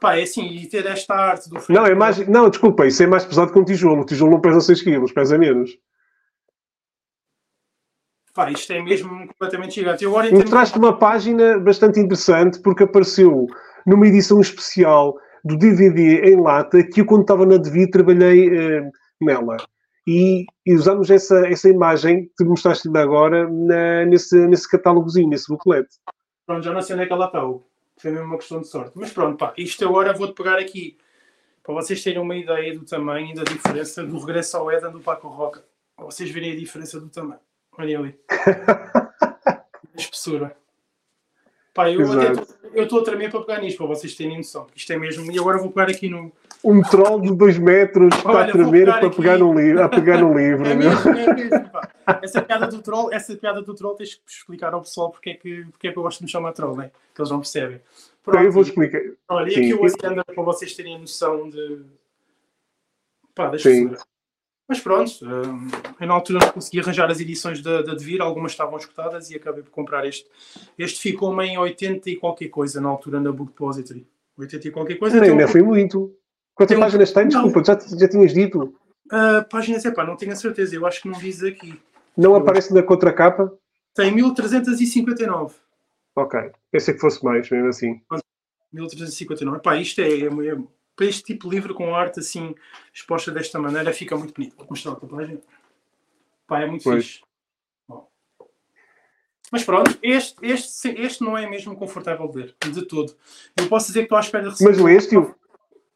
Pá, é assim, e ter esta arte do Não, é mais. Não, desculpa, isso é mais pesado que um tijolo. O tijolo não pesa 6 kg, pesa menos. Pá, isto é mesmo completamente gigante. Eu agora Mostraste uma página bastante interessante porque apareceu numa edição especial do DVD em lata que eu, quando estava na Devi, trabalhei uh, nela. E, e usamos essa, essa imagem que mostraste agora na, nesse, nesse catálogozinho, nesse booklet. Pronto, já não sei onde é que ela está. Foi mesmo uma questão de sorte. Mas pronto, pá, isto agora vou-te pegar aqui para vocês terem uma ideia do tamanho e da diferença do regresso ao Eden do Paco Roca. vocês verem a diferença do tamanho. Olhem ali. a espessura. Pá, eu estou a tremer para pegar nisto, para vocês terem noção. Isto é mesmo. E agora vou pegar aqui no. Um troll de 2 metros está a tremer para pegar no, livro, a pegar no livro. É mesmo, é mesmo. Pá. Essa piada do troll, essa piada do troll tens que explicar ao pessoal porque é que, porque é que eu gosto de me chamar troll, né? Que eles não percebem. Pronto, eu vou explicar. Olha, e aqui o Ascender para vocês terem noção de. Pá, deixa eu mas pronto, hum, eu na altura não consegui arranjar as edições da, da Devir, algumas estavam escutadas e acabei por comprar este. Este ficou-me em 80 e qualquer coisa na altura na Book Depository. 80 e qualquer coisa. Nem, não foi muito. Quantas páginas tem? Desculpa, já, já tinhas dito. Uh, páginas, é pá, não tenho a certeza, eu acho que não diz aqui. Não eu aparece na contracapa? Tem 1359. Ok, pensei que fosse mais, mesmo assim. 1359. Pá, isto é, é, é para este tipo de livro com arte assim exposta desta maneira fica muito bonito. Vou mostrar a página. Pá, é muito pois. fixe. Bom. Mas pronto, este, este, este não é mesmo confortável de ler, de todo. Eu posso dizer que estou à espera de receber. Mas leste-o?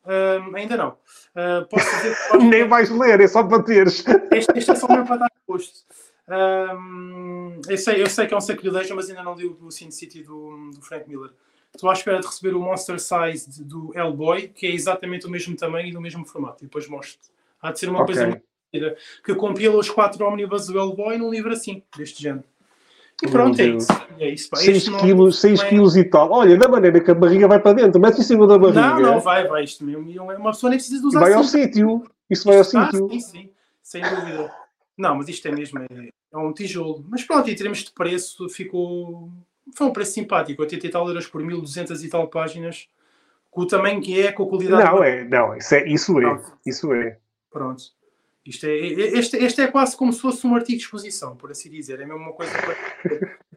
Uh, ainda não. Uh, posso dizer que Nem vais ler, é só para teres. Este, este é só para dar gosto. Um, eu, sei, eu sei que é um sacrilégio, mas ainda não li o Sin City do, do Frank Miller. Estou à espera de receber o Monster Size do Hellboy, que é exatamente o mesmo tamanho e do mesmo formato. E depois mostro. Há de ser uma okay. coisa muito que compila os quatro omnibus do Hellboy num livro assim, deste género. E pronto, é isso. É isso 6 quilos, 6 quilos e tal. Olha, da maneira que a barriga vai para dentro, mete em cima da barriga. Não, não, vai, vai. Isto mesmo. É uma pessoa nem precisa de usar Vai ao sítio. Isso vai ao ah, sítio. Sim, sim. Sem dúvida. Não, mas isto é mesmo. É, é um tijolo. Mas pronto, em termos de preço, ficou foi um preço simpático, 80 e tal euros por 1200 e tal páginas, com o tamanho que é, com a qualidade. Não, é, não, isso é, isso é, isso é. Pronto. Isto é, este, este é quase como se fosse um artigo de exposição, por assim dizer. É mesmo uma coisa.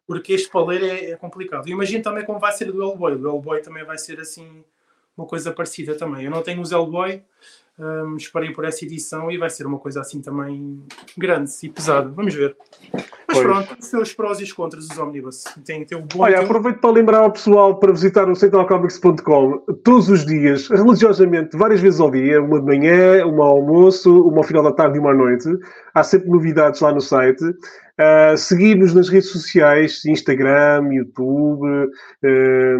Porque este para ler é, é complicado. Imagino também como vai ser do Hellboy. O Hellboy também vai ser assim, uma coisa parecida também. Eu não tenho os Hellboy, um, esperei por essa edição e vai ser uma coisa assim também grande e pesada. Vamos ver. Mas pois. pronto, seus prós e os contras dos Omnibus. Tem, tem o bom Olha, aproveito para lembrar ao pessoal para visitar o centralcomics.com todos os dias, religiosamente, várias vezes ao dia, uma de manhã, uma ao almoço, uma ao final da tarde e uma à noite. Há sempre novidades lá no site. Uh, Seguir-nos nas redes sociais, Instagram, YouTube, uh,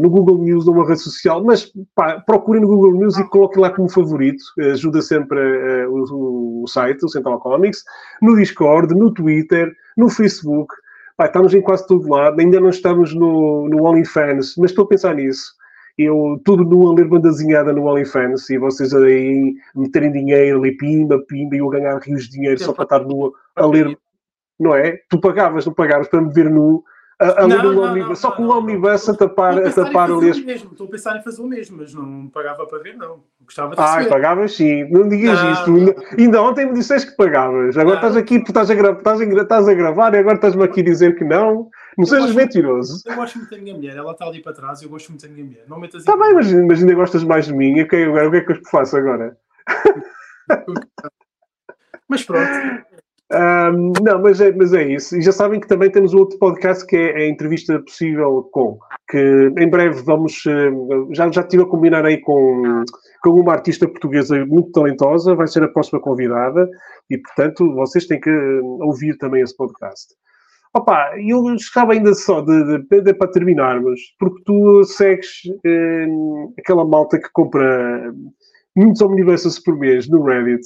no Google News, numa rede social, mas pá, procurem no Google News e coloquem lá como favorito, ajuda sempre uh, o, o, site, o Central Comics, no Discord, no Twitter, no Facebook. Pá, estamos em quase todo lado, ainda não estamos no, no OnlyFans, mas estou a pensar nisso eu tudo nu a ler bandazinhada no OnlyFans e vocês aí meterem dinheiro ali, pimba, pimba, e eu ganhar rios de dinheiro só para estar nu a ler não é? Tu pagavas, não pagavas para me ver nu a, a ler um omnibus, só com um omnibus a tapar, a tapar ali. Estou a pensar em fazer o mesmo, mas não pagava para ver, não. Gostava de Ah, pagavas sim, não digas não, isto. Ainda, ainda, ontem me disseste que pagavas, agora estás aqui, estás a, estás, a, estás a gravar e agora estás-me aqui a dizer que não. Não sejas mentiroso. Eu gosto muito da minha mulher, ela está ali para trás, eu gosto muito da minha mulher. Não metas Está bem, mas, mas ainda gostas mais de mim. Okay, agora, o que é que eu faço agora? mas pronto, um, não, mas é, mas é isso. E já sabem que também temos outro podcast que é a entrevista possível com, que em breve vamos. Eh, já, já estive a combinar aí com, com uma artista portuguesa muito talentosa, vai ser a próxima convidada e, portanto, vocês têm que eh, ouvir também esse podcast. Opa, eu gostava ainda só de, de, de, para terminarmos, porque tu segues eh, aquela malta que compra muitos omniversos por mês no Reddit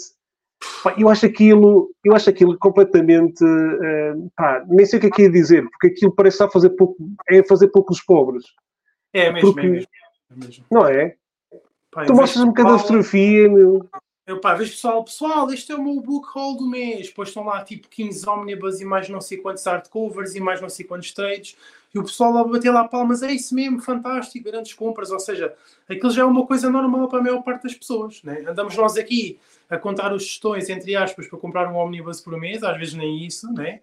eu acho aquilo, eu acho aquilo completamente, uh, pá, nem sei o que é que ia dizer, porque aquilo parece estar a fazer pouco, é fazer poucos pobres. É mesmo, porque, é mesmo, é mesmo. Não é? Pá, tu mostras-me cada fotografia, meu. Eu pá, vejo pessoal, pessoal, este é o meu book haul do mês. Depois estão lá tipo 15 omnibus e mais não sei quantos hardcovers e mais não sei quantos trades. E o pessoal lá bater lá palmas, é isso mesmo, fantástico, grandes compras. Ou seja, aquilo já é uma coisa normal para a maior parte das pessoas. Né? Andamos nós aqui a contar os gestões, entre aspas, para comprar um omnibus por mês, às vezes nem isso, né?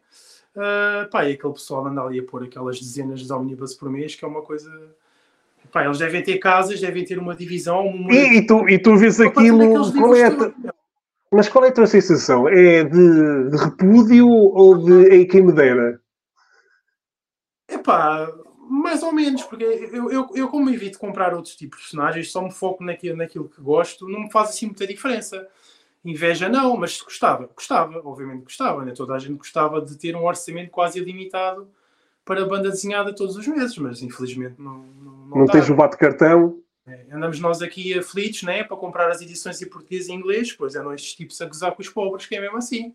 Uh, pá, e aquele pessoal anda ali a pôr aquelas dezenas de omnibus por mês, que é uma coisa. Pá, eles devem ter casas, devem ter uma divisão. Uma... E, e, tu, e tu vês aquilo. Qual é. Mas qual é a tua sensação? É de, de repúdio ou de ei quem me dera? Epá, mais ou menos, porque eu, eu, eu como evito comprar outros tipos de personagens, só me foco naquilo, naquilo que gosto, não me faz assim muita diferença. Inveja não, mas gostava, gostava, obviamente gostava, né? toda a gente gostava de ter um orçamento quase ilimitado para banda desenhada todos os meses, mas infelizmente não. Não, não, não tens o bate-cartão? É, andamos nós aqui aflitos né, para comprar as edições em português e inglês, pois andam estes tipos a gozar com os pobres, que é mesmo assim.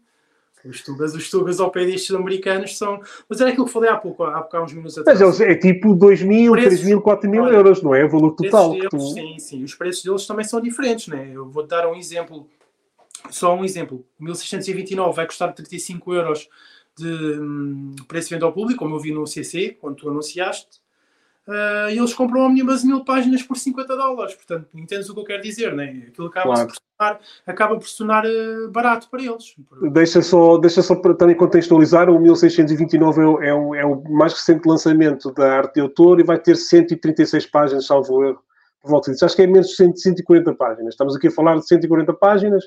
Os tugas, os tugas ao pé destes americanos são. Mas era aquilo que falei há pouco, há, há uns minutos atrás. Mas é tipo 2 mil, 3 mil, 4 mil euros, não é? O valor total. Deles, tu... Sim, sim. Os preços deles também são diferentes, né? Eu vou dar um exemplo, só um exemplo. 1629 vai custar 35 euros de hum, preço de venda ao público, como eu vi no CC, quando tu anunciaste. Uh, e eles compram Omnibus mil páginas por 50 dólares. Portanto, entendes o que eu quero dizer, né? Aquilo acaba, claro. por, sonar, acaba por sonar uh, barato para eles. Deixa só, deixa só para também contextualizar: o 1629 é o, é, o, é o mais recente lançamento da arte de autor e vai ter 136 páginas, salvo erro. Por volta disso. Acho que é menos de 150 páginas. Estamos aqui a falar de 140 páginas,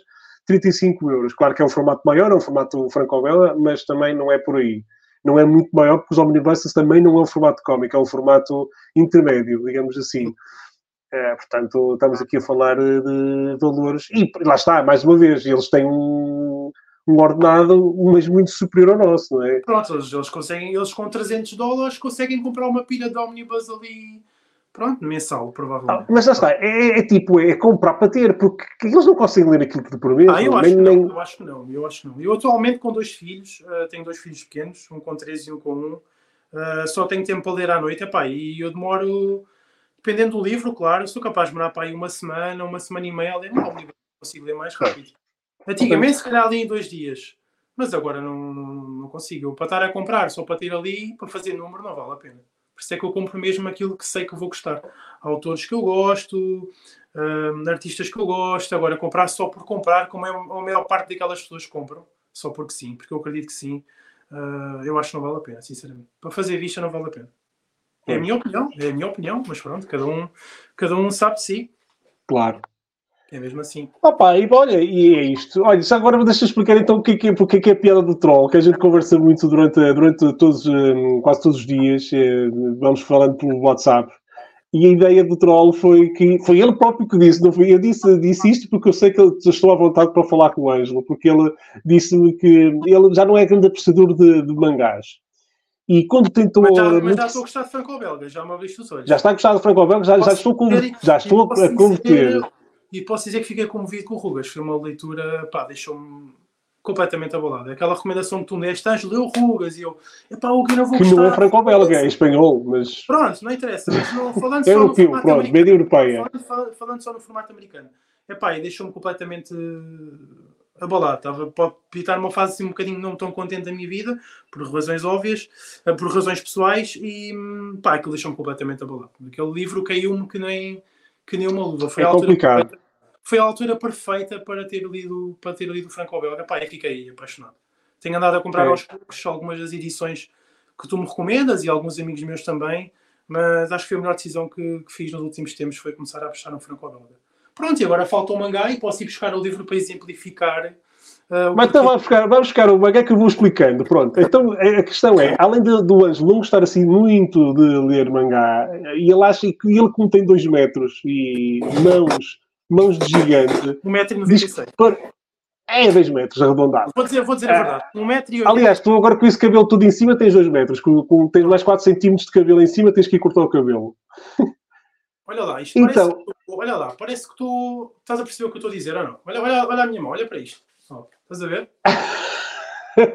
35 euros. Claro que é um formato maior, é um formato franco-bela, mas também não é por aí não é muito maior, porque os omnibuses também não é um formato cómico, é um formato intermédio, digamos assim. É, portanto, estamos aqui a falar de valores. E lá está, mais uma vez, eles têm um, um ordenado, mas muito superior ao nosso, não é? Pronto, eles, eles conseguem, eles com 300 dólares conseguem comprar uma pilha de omnibus ali Pronto, mensal, provavelmente. Ah, mas lá está, é, é, tipo, é comprar para ter, porque eles não conseguem ler aquilo que te prometem. Ah, eu acho, nem, nem... eu acho que não, eu acho que não. Eu atualmente com dois filhos, uh, tenho dois filhos pequenos, um com 13 e um com 1, uh, só tenho tempo para ler à noite, epá, e eu demoro, dependendo do livro, claro, sou capaz de demorar para aí uma semana, uma semana e meia a ler um livro, consigo ler mais rápido. Antigamente, se calhar ali em dois dias, mas agora não, não, não consigo. Eu, para estar a comprar só para ter ali, para fazer número, não vale a pena. Por isso é que eu compro mesmo aquilo que sei que vou gostar. Autores que eu gosto, um, artistas que eu gosto. Agora, comprar só por comprar, como é a maior parte daquelas pessoas compram, só porque sim, porque eu acredito que sim, uh, eu acho que não vale a pena, sinceramente. Para fazer vista, não vale a pena. É a minha opinião, é a minha opinião, mas pronto, cada um, cada um sabe de si. Claro. É mesmo assim. Opa, e olha, e é isto. Olha, já agora deixa eu explicar então o que é, que é, porque é, que é a piada do troll, que a gente conversa muito durante, durante todos, hum, quase todos os dias, eh, vamos falando pelo WhatsApp. E a ideia do troll foi que foi ele próprio que disse, não foi? Eu disse, disse isto porque eu sei que eu estou à vontade para falar com o Ângelo, porque ele disse-me que ele já não é grande apreciador de, de mangás. E quando tentou. Mas já, mas já estou a gostar de franco-belga, já me abriste os olhos. Já está a gostar de franco-belga, já, já estou, com, já estou a converter. E posso dizer que fiquei comovido com o Rugas. Foi uma leitura, pá, deixou-me completamente abalado. Aquela recomendação que tu me deste, leu Rugas, e eu, epá, o que não vou Que não é franco-belga, é espanhol, mas... Pronto, não interessa, mas não, falando é só no formato pronto, média europeia. Falando, falando, só no formato americano. Epá, e deixou-me completamente abalado. Estava, pode estar numa fase assim um bocadinho não tão contente da minha vida, por razões óbvias, eh, por razões pessoais, e pá, aquilo deixou-me completamente abalado. Aquele livro caiu-me que nem que nem uma luva. Foi, é a complicado. Perfeita, foi a altura perfeita para ter lido, para ter lido Franco-Belga. Pá, eu fiquei apaixonado. Tenho andado a comprar é. aos poucos algumas das edições que tu me recomendas e alguns amigos meus também, mas acho que foi a melhor decisão que, que fiz nos últimos tempos foi começar a apostar no Franco-Belga. Pronto, e agora falta o mangá e posso ir buscar o livro para exemplificar Uh, Mas então vamos buscar, vamos buscar o mangá que eu vou explicando. Pronto. Então a questão é, além de, do Ângelo não gostar assim muito de ler mangá, e ele acha que ele como tem 2 metros e mãos, mãos de gigante. 1,96m. É 2 metros, arredondado. Vou dizer, vou dizer a verdade. 1,80m. Aliás, tu agora com esse cabelo todo em cima tens 2 metros. Com, com, tens mais 4 centímetros de cabelo em cima, tens que ir cortar o cabelo. Olha lá, isto então, parece, olha lá, parece que tu estás a perceber o que eu estou a dizer ou não? Olha, olha, olha a minha mão, olha para isto. Estás a ver?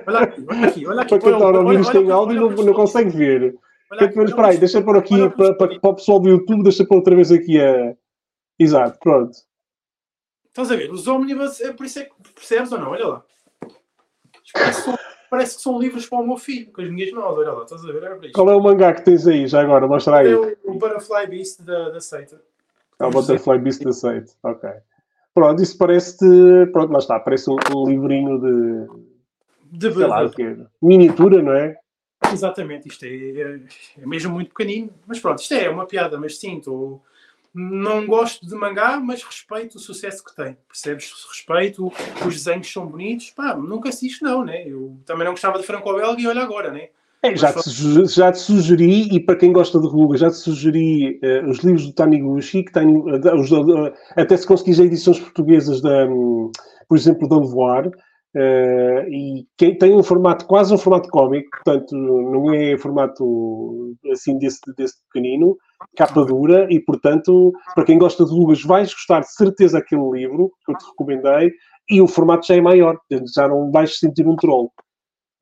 Olha aqui, olha aqui, olha aqui. Para quem está a ouvir isto em áudio não, não consegue ver. Espera aí, deixa pôr aqui para, para, para o pessoal do YouTube, deixa pôr outra vez aqui a. Exato, pronto. Estás a ver? Os ómnibus, é por isso é que percebes ou não? Olha lá. Parece que, são, parece que são livros para o meu filho, com as minhas mãos, olha lá, estás a ver? É Qual é o mangá que tens aí, já agora? Mostra aí. É o, o Butterfly Beast da, da Seita. É o Butterfly Beast da Seita, ok. Pronto, isso parece-te. Pronto, lá está, parece um, um livrinho de. De sei lá, que miniatura, não é? Exatamente, isto é, é, é, mesmo muito pequenino. Mas pronto, isto é uma piada, mas sim, estou. Não gosto de mangá, mas respeito o sucesso que tem. Percebes? Respeito, os desenhos são bonitos. Pá, nunca assisto, não, né? Eu também não gostava de Franco-Belga e olha agora, né? É, já, te, já te sugeri, e para quem gosta de rugas, já te sugeri uh, os livros do Taniguchi, que tem, uh, os, uh, até se conseguires edições portuguesas da, um, por exemplo, de voar, uh, e que tem um formato, quase um formato cómico, portanto, não é formato assim desse, desse pequenino, capa dura, e portanto, para quem gosta de luvas, vais gostar de certeza daquele livro que eu te recomendei, e o formato já é maior, já não vais sentir um troll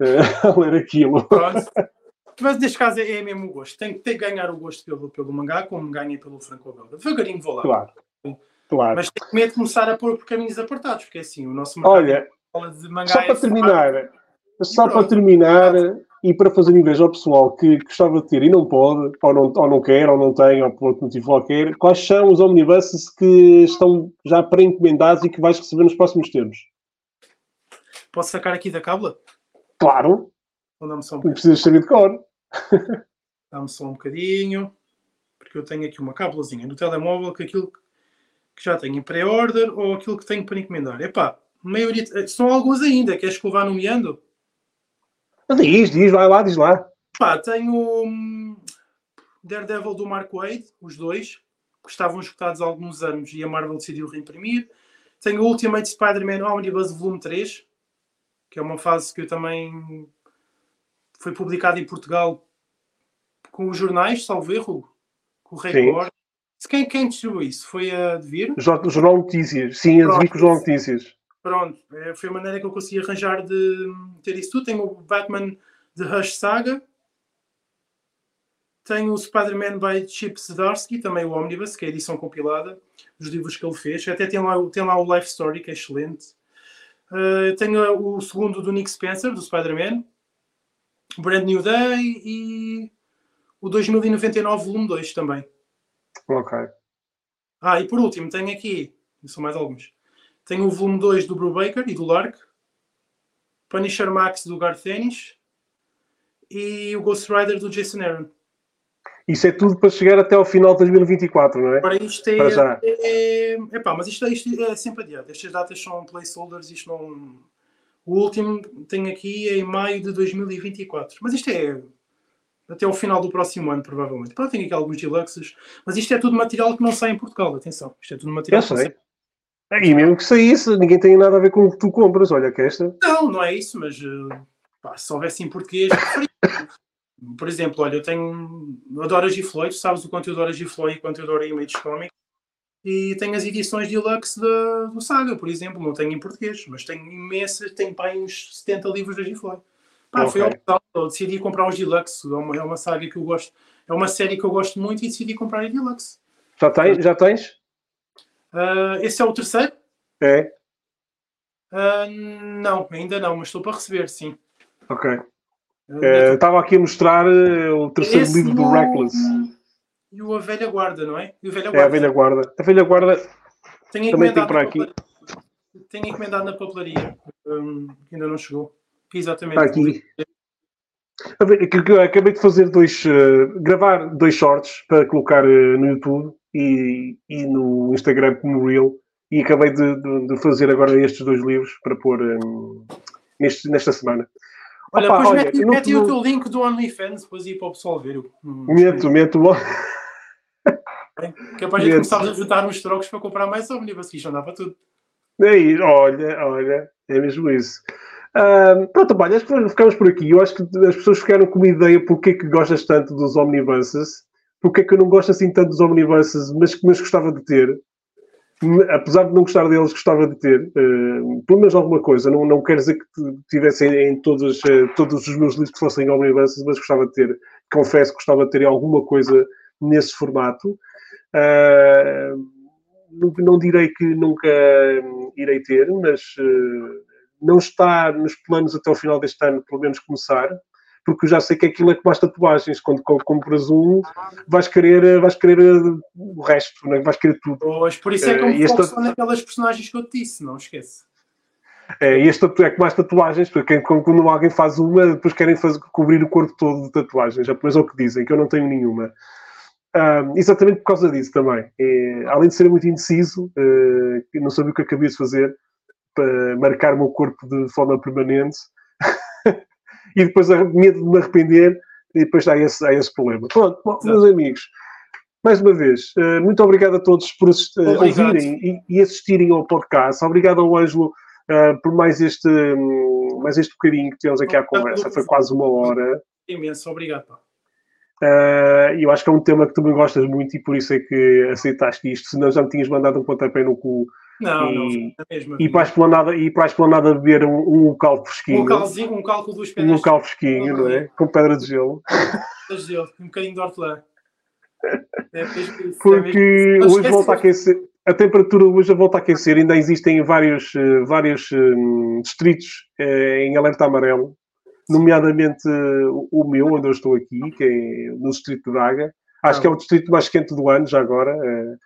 uh, a ler aquilo. Mas neste caso é, é mesmo o gosto. Tem que ganhar o gosto pelo, pelo mangá, como ganhei pelo franco-belga. Devagarinho vou lá. Claro. Claro. Mas tenho medo de começar a pôr por caminhos apartados, porque é assim, o nosso Olha, só para é terminar, só para terminar e para fazer inveja ao pessoal que gostava de ter e não pode, ou não, ou não quer, ou não tem, ou por outro motivo qualquer, quais são os omnibuses que estão já pré-encomendados e que vais receber nos próximos tempos? Posso sacar aqui da cábula? Claro. Não precisas saber de cor. Dá-me só um bocadinho, porque eu tenho aqui uma cábulazinha no telemóvel que aquilo que já tenho em pré-order ou aquilo que tenho para encomendar. Epá, maioria, são alguns ainda, queres que eu vá nomeando? Diz, diz, vai lá, diz lá. Pá, tenho um, Daredevil do Mark Wade, os dois, que estavam escutados há alguns anos e a Marvel decidiu reimprimir. Tenho o Ultimate Spider-Man Omnibus Volume 3, que é uma fase que eu também foi publicado em Portugal com os jornais, salvo erro, com o Record. Quem, quem distribuiu isso? Foi a Devir? O Jornal Notícias. Sim, a Devir com o Jornal Notícias. Pronto, é, foi a maneira que eu consegui arranjar de ter isso tudo. Tenho o Batman de Hush Saga. Tenho o Spider-Man by Chip Zdarsky, também o Omnibus, que é a edição compilada dos livros que ele fez. Até tem lá, tem lá o Life Story, que é excelente. Uh, tenho o segundo do Nick Spencer, do Spider-Man. Brand New Day e o 2099 volume 2 também. Ok. Ah, e por último, tenho aqui, são mais alguns. Tenho o volume 2 do Brubaker e do Lark, Punisher Max do Garth Ennis e o Ghost Rider do Jason Aaron. Isso é tudo para chegar até ao final de 2024, não é? Para isto é. Para já. É, é, pá, mas isto, isto é sempre adiante. Estas datas são placeholders, isto não o último tem aqui em maio de 2024. Mas isto é até o final do próximo ano, provavelmente. Pronto, tem aqui alguns deluxes, mas isto é tudo material que não sai em Portugal. Atenção, isto é tudo material. Eu sei. E mesmo que saísse, ninguém tem nada a ver com o que tu compras. Olha que esta. Não, não é isso, mas eh, pá, se houvesse em português. Por exemplo, olha, eu tenho. Eu adoro a Gifloy, sabes o quanto eu adoro a Gifloy e quanto eu adoro a Image Comics e tenho as edições deluxe da, do Saga, por exemplo, não tenho em português, mas tenho imensas, tenho pá, uns 70 livros da Gifloy. Pá, okay. foi opção, eu decidi comprar os deluxe, é uma, é uma saga que eu gosto, é uma série que eu gosto muito e decidi comprar em deluxe. Já, tem, já tens? Uh, esse é o terceiro? É. Uh, não, ainda não, mas estou para receber, sim. Ok. Uh, Estava aqui a mostrar o terceiro esse livro do Reckless e o A Velha Guarda, não é? Guarda. É a Velha Guarda. A Velha Guarda tenho também tem por aqui. Tenho encomendado na papelaria, um, que ainda não chegou. Exatamente. Está aqui. Acabei de fazer dois, uh, gravar dois shorts para colocar uh, no YouTube e, e, no Instagram como Reel e acabei de, de, de, fazer agora estes dois livros para pôr um, neste, nesta semana. Olha, Opa, depois olha, mete, mete no... o teu link do OnlyFans depois ir para o pessoal ver. Hum, meto, meto. Capaz de começar a juntar uns trocos para comprar mais ómnibus, que isto não para tudo. É olha, olha, é mesmo isso. Uh, pronto, olha, acho que ficamos por aqui. Eu acho que as pessoas ficaram com uma ideia porque é que gostas tanto dos omnibuses, porque é que eu não gosto assim tanto dos omnibuses, mas, mas gostava de ter. Apesar de não gostar deles, gostava de ter, uh, pelo menos alguma coisa. Não, não quer dizer que tivessem em todos, uh, todos os meus livros que fossem omnibuses, mas gostava de ter. Confesso gostava de ter alguma coisa nesse formato. Uh, não direi que nunca irei ter, mas não está nos planos até o final deste ano, pelo menos começar, porque eu já sei que aquilo é como as tatuagens. Quando compras um, vais querer, vais querer o resto, não é? vais querer tudo. Pois, por isso é que eu me esta... naquelas personagens que eu te disse, não esquece. É, este é como as tatuagens, porque quando alguém faz uma, depois querem fazer, cobrir o corpo todo de tatuagens, menos é o que dizem, que eu não tenho nenhuma. Um, exatamente por causa disso também. E, além de ser muito indeciso, uh, não sabia o que acabei de fazer para marcar o meu corpo de forma permanente e depois medo de me arrepender e depois há esse, há esse problema. Pronto, bom, meus amigos, mais uma vez, uh, muito obrigado a todos por uh, ouvirem e, e, assistirem ao podcast. Obrigado ao Ângelo uh, por mais este, um, mais este bocadinho que tivemos aqui à conversa. Foi quase uma hora. Imenso, obrigado. Uh, eu acho que é um tema que tu me gostas muito e por isso é que aceitaste isto, senão já me tinhas mandado um pontapé no cu. Não, e, não, é mesmo. E para a esplanada, e para a esplanada beber um, um local fresquinho. Um calzinho, um cálculo dos Um local fresquinho, não é? Com pedra de gelo. de gelo, um bocadinho de hortelã. É isso, Porque é hoje volta a aquecer. A temperatura hoje volta a aquecer, ainda existem vários, eh, vários um, distritos uh, em alerta amarelo nomeadamente o meu, onde eu estou aqui, que é no distrito de Braga. Acho ah. que é o distrito mais quente do ano, já agora. É,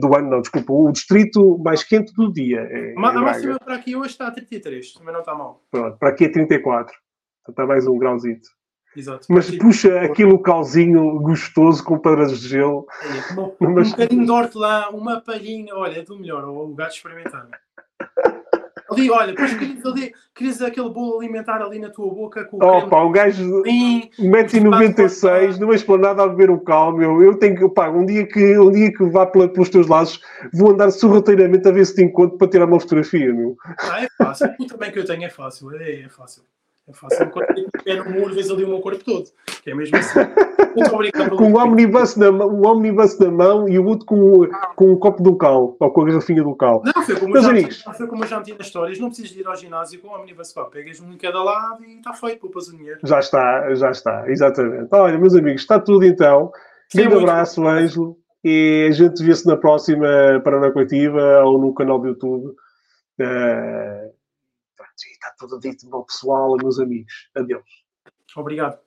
do ano, não, desculpa. O distrito mais quente do dia. É, a máxima para aqui hoje está a 33, também não está mal. Pronto, para aqui é 34. Então está mais um grauzito. Exato. Mas puxa aquele localzinho gostoso com pedras de gelo. É, um, um bocadinho de hortelã, uma palhinha, olha, é do melhor, o gato experimentado. Ali, olha, depois querias, ali, querias aquele bolo alimentar ali na tua boca com o Oh, pá, um gajo 1,96m numa esplanada a beber um calmo. Eu, eu tenho que, pá, um dia que, um dia que vá pela, pelos teus lados, vou andar sorrateiramente a ver se te encontro para tirar uma fotografia, meu. Ah, é fácil. O também que eu tenho é fácil. É, é fácil. É fácil. Quando pé no muro, vês ali o meu corpo todo. Que é mesmo assim. Muito obrigado. com o omnibus, na, o omnibus na mão e o outro com, com um copo do cal, ou com a garrafinha do cal. Não, foi como, Meus já, amigos. foi como eu já meti nas histórias. Não precisas de ir ao ginásio com o omnibus. Pá, pegas um em cada lado e está feito, poupas o dinheiro. Já está, já está. Exatamente. Olha, meus amigos, está tudo então. Sim, Grande abraço, Ângelo. E a gente vê-se na próxima Paraná Coletiva ou no canal do YouTube. Uh, tudo dito, meu pessoal, meus amigos. Adeus. Obrigado.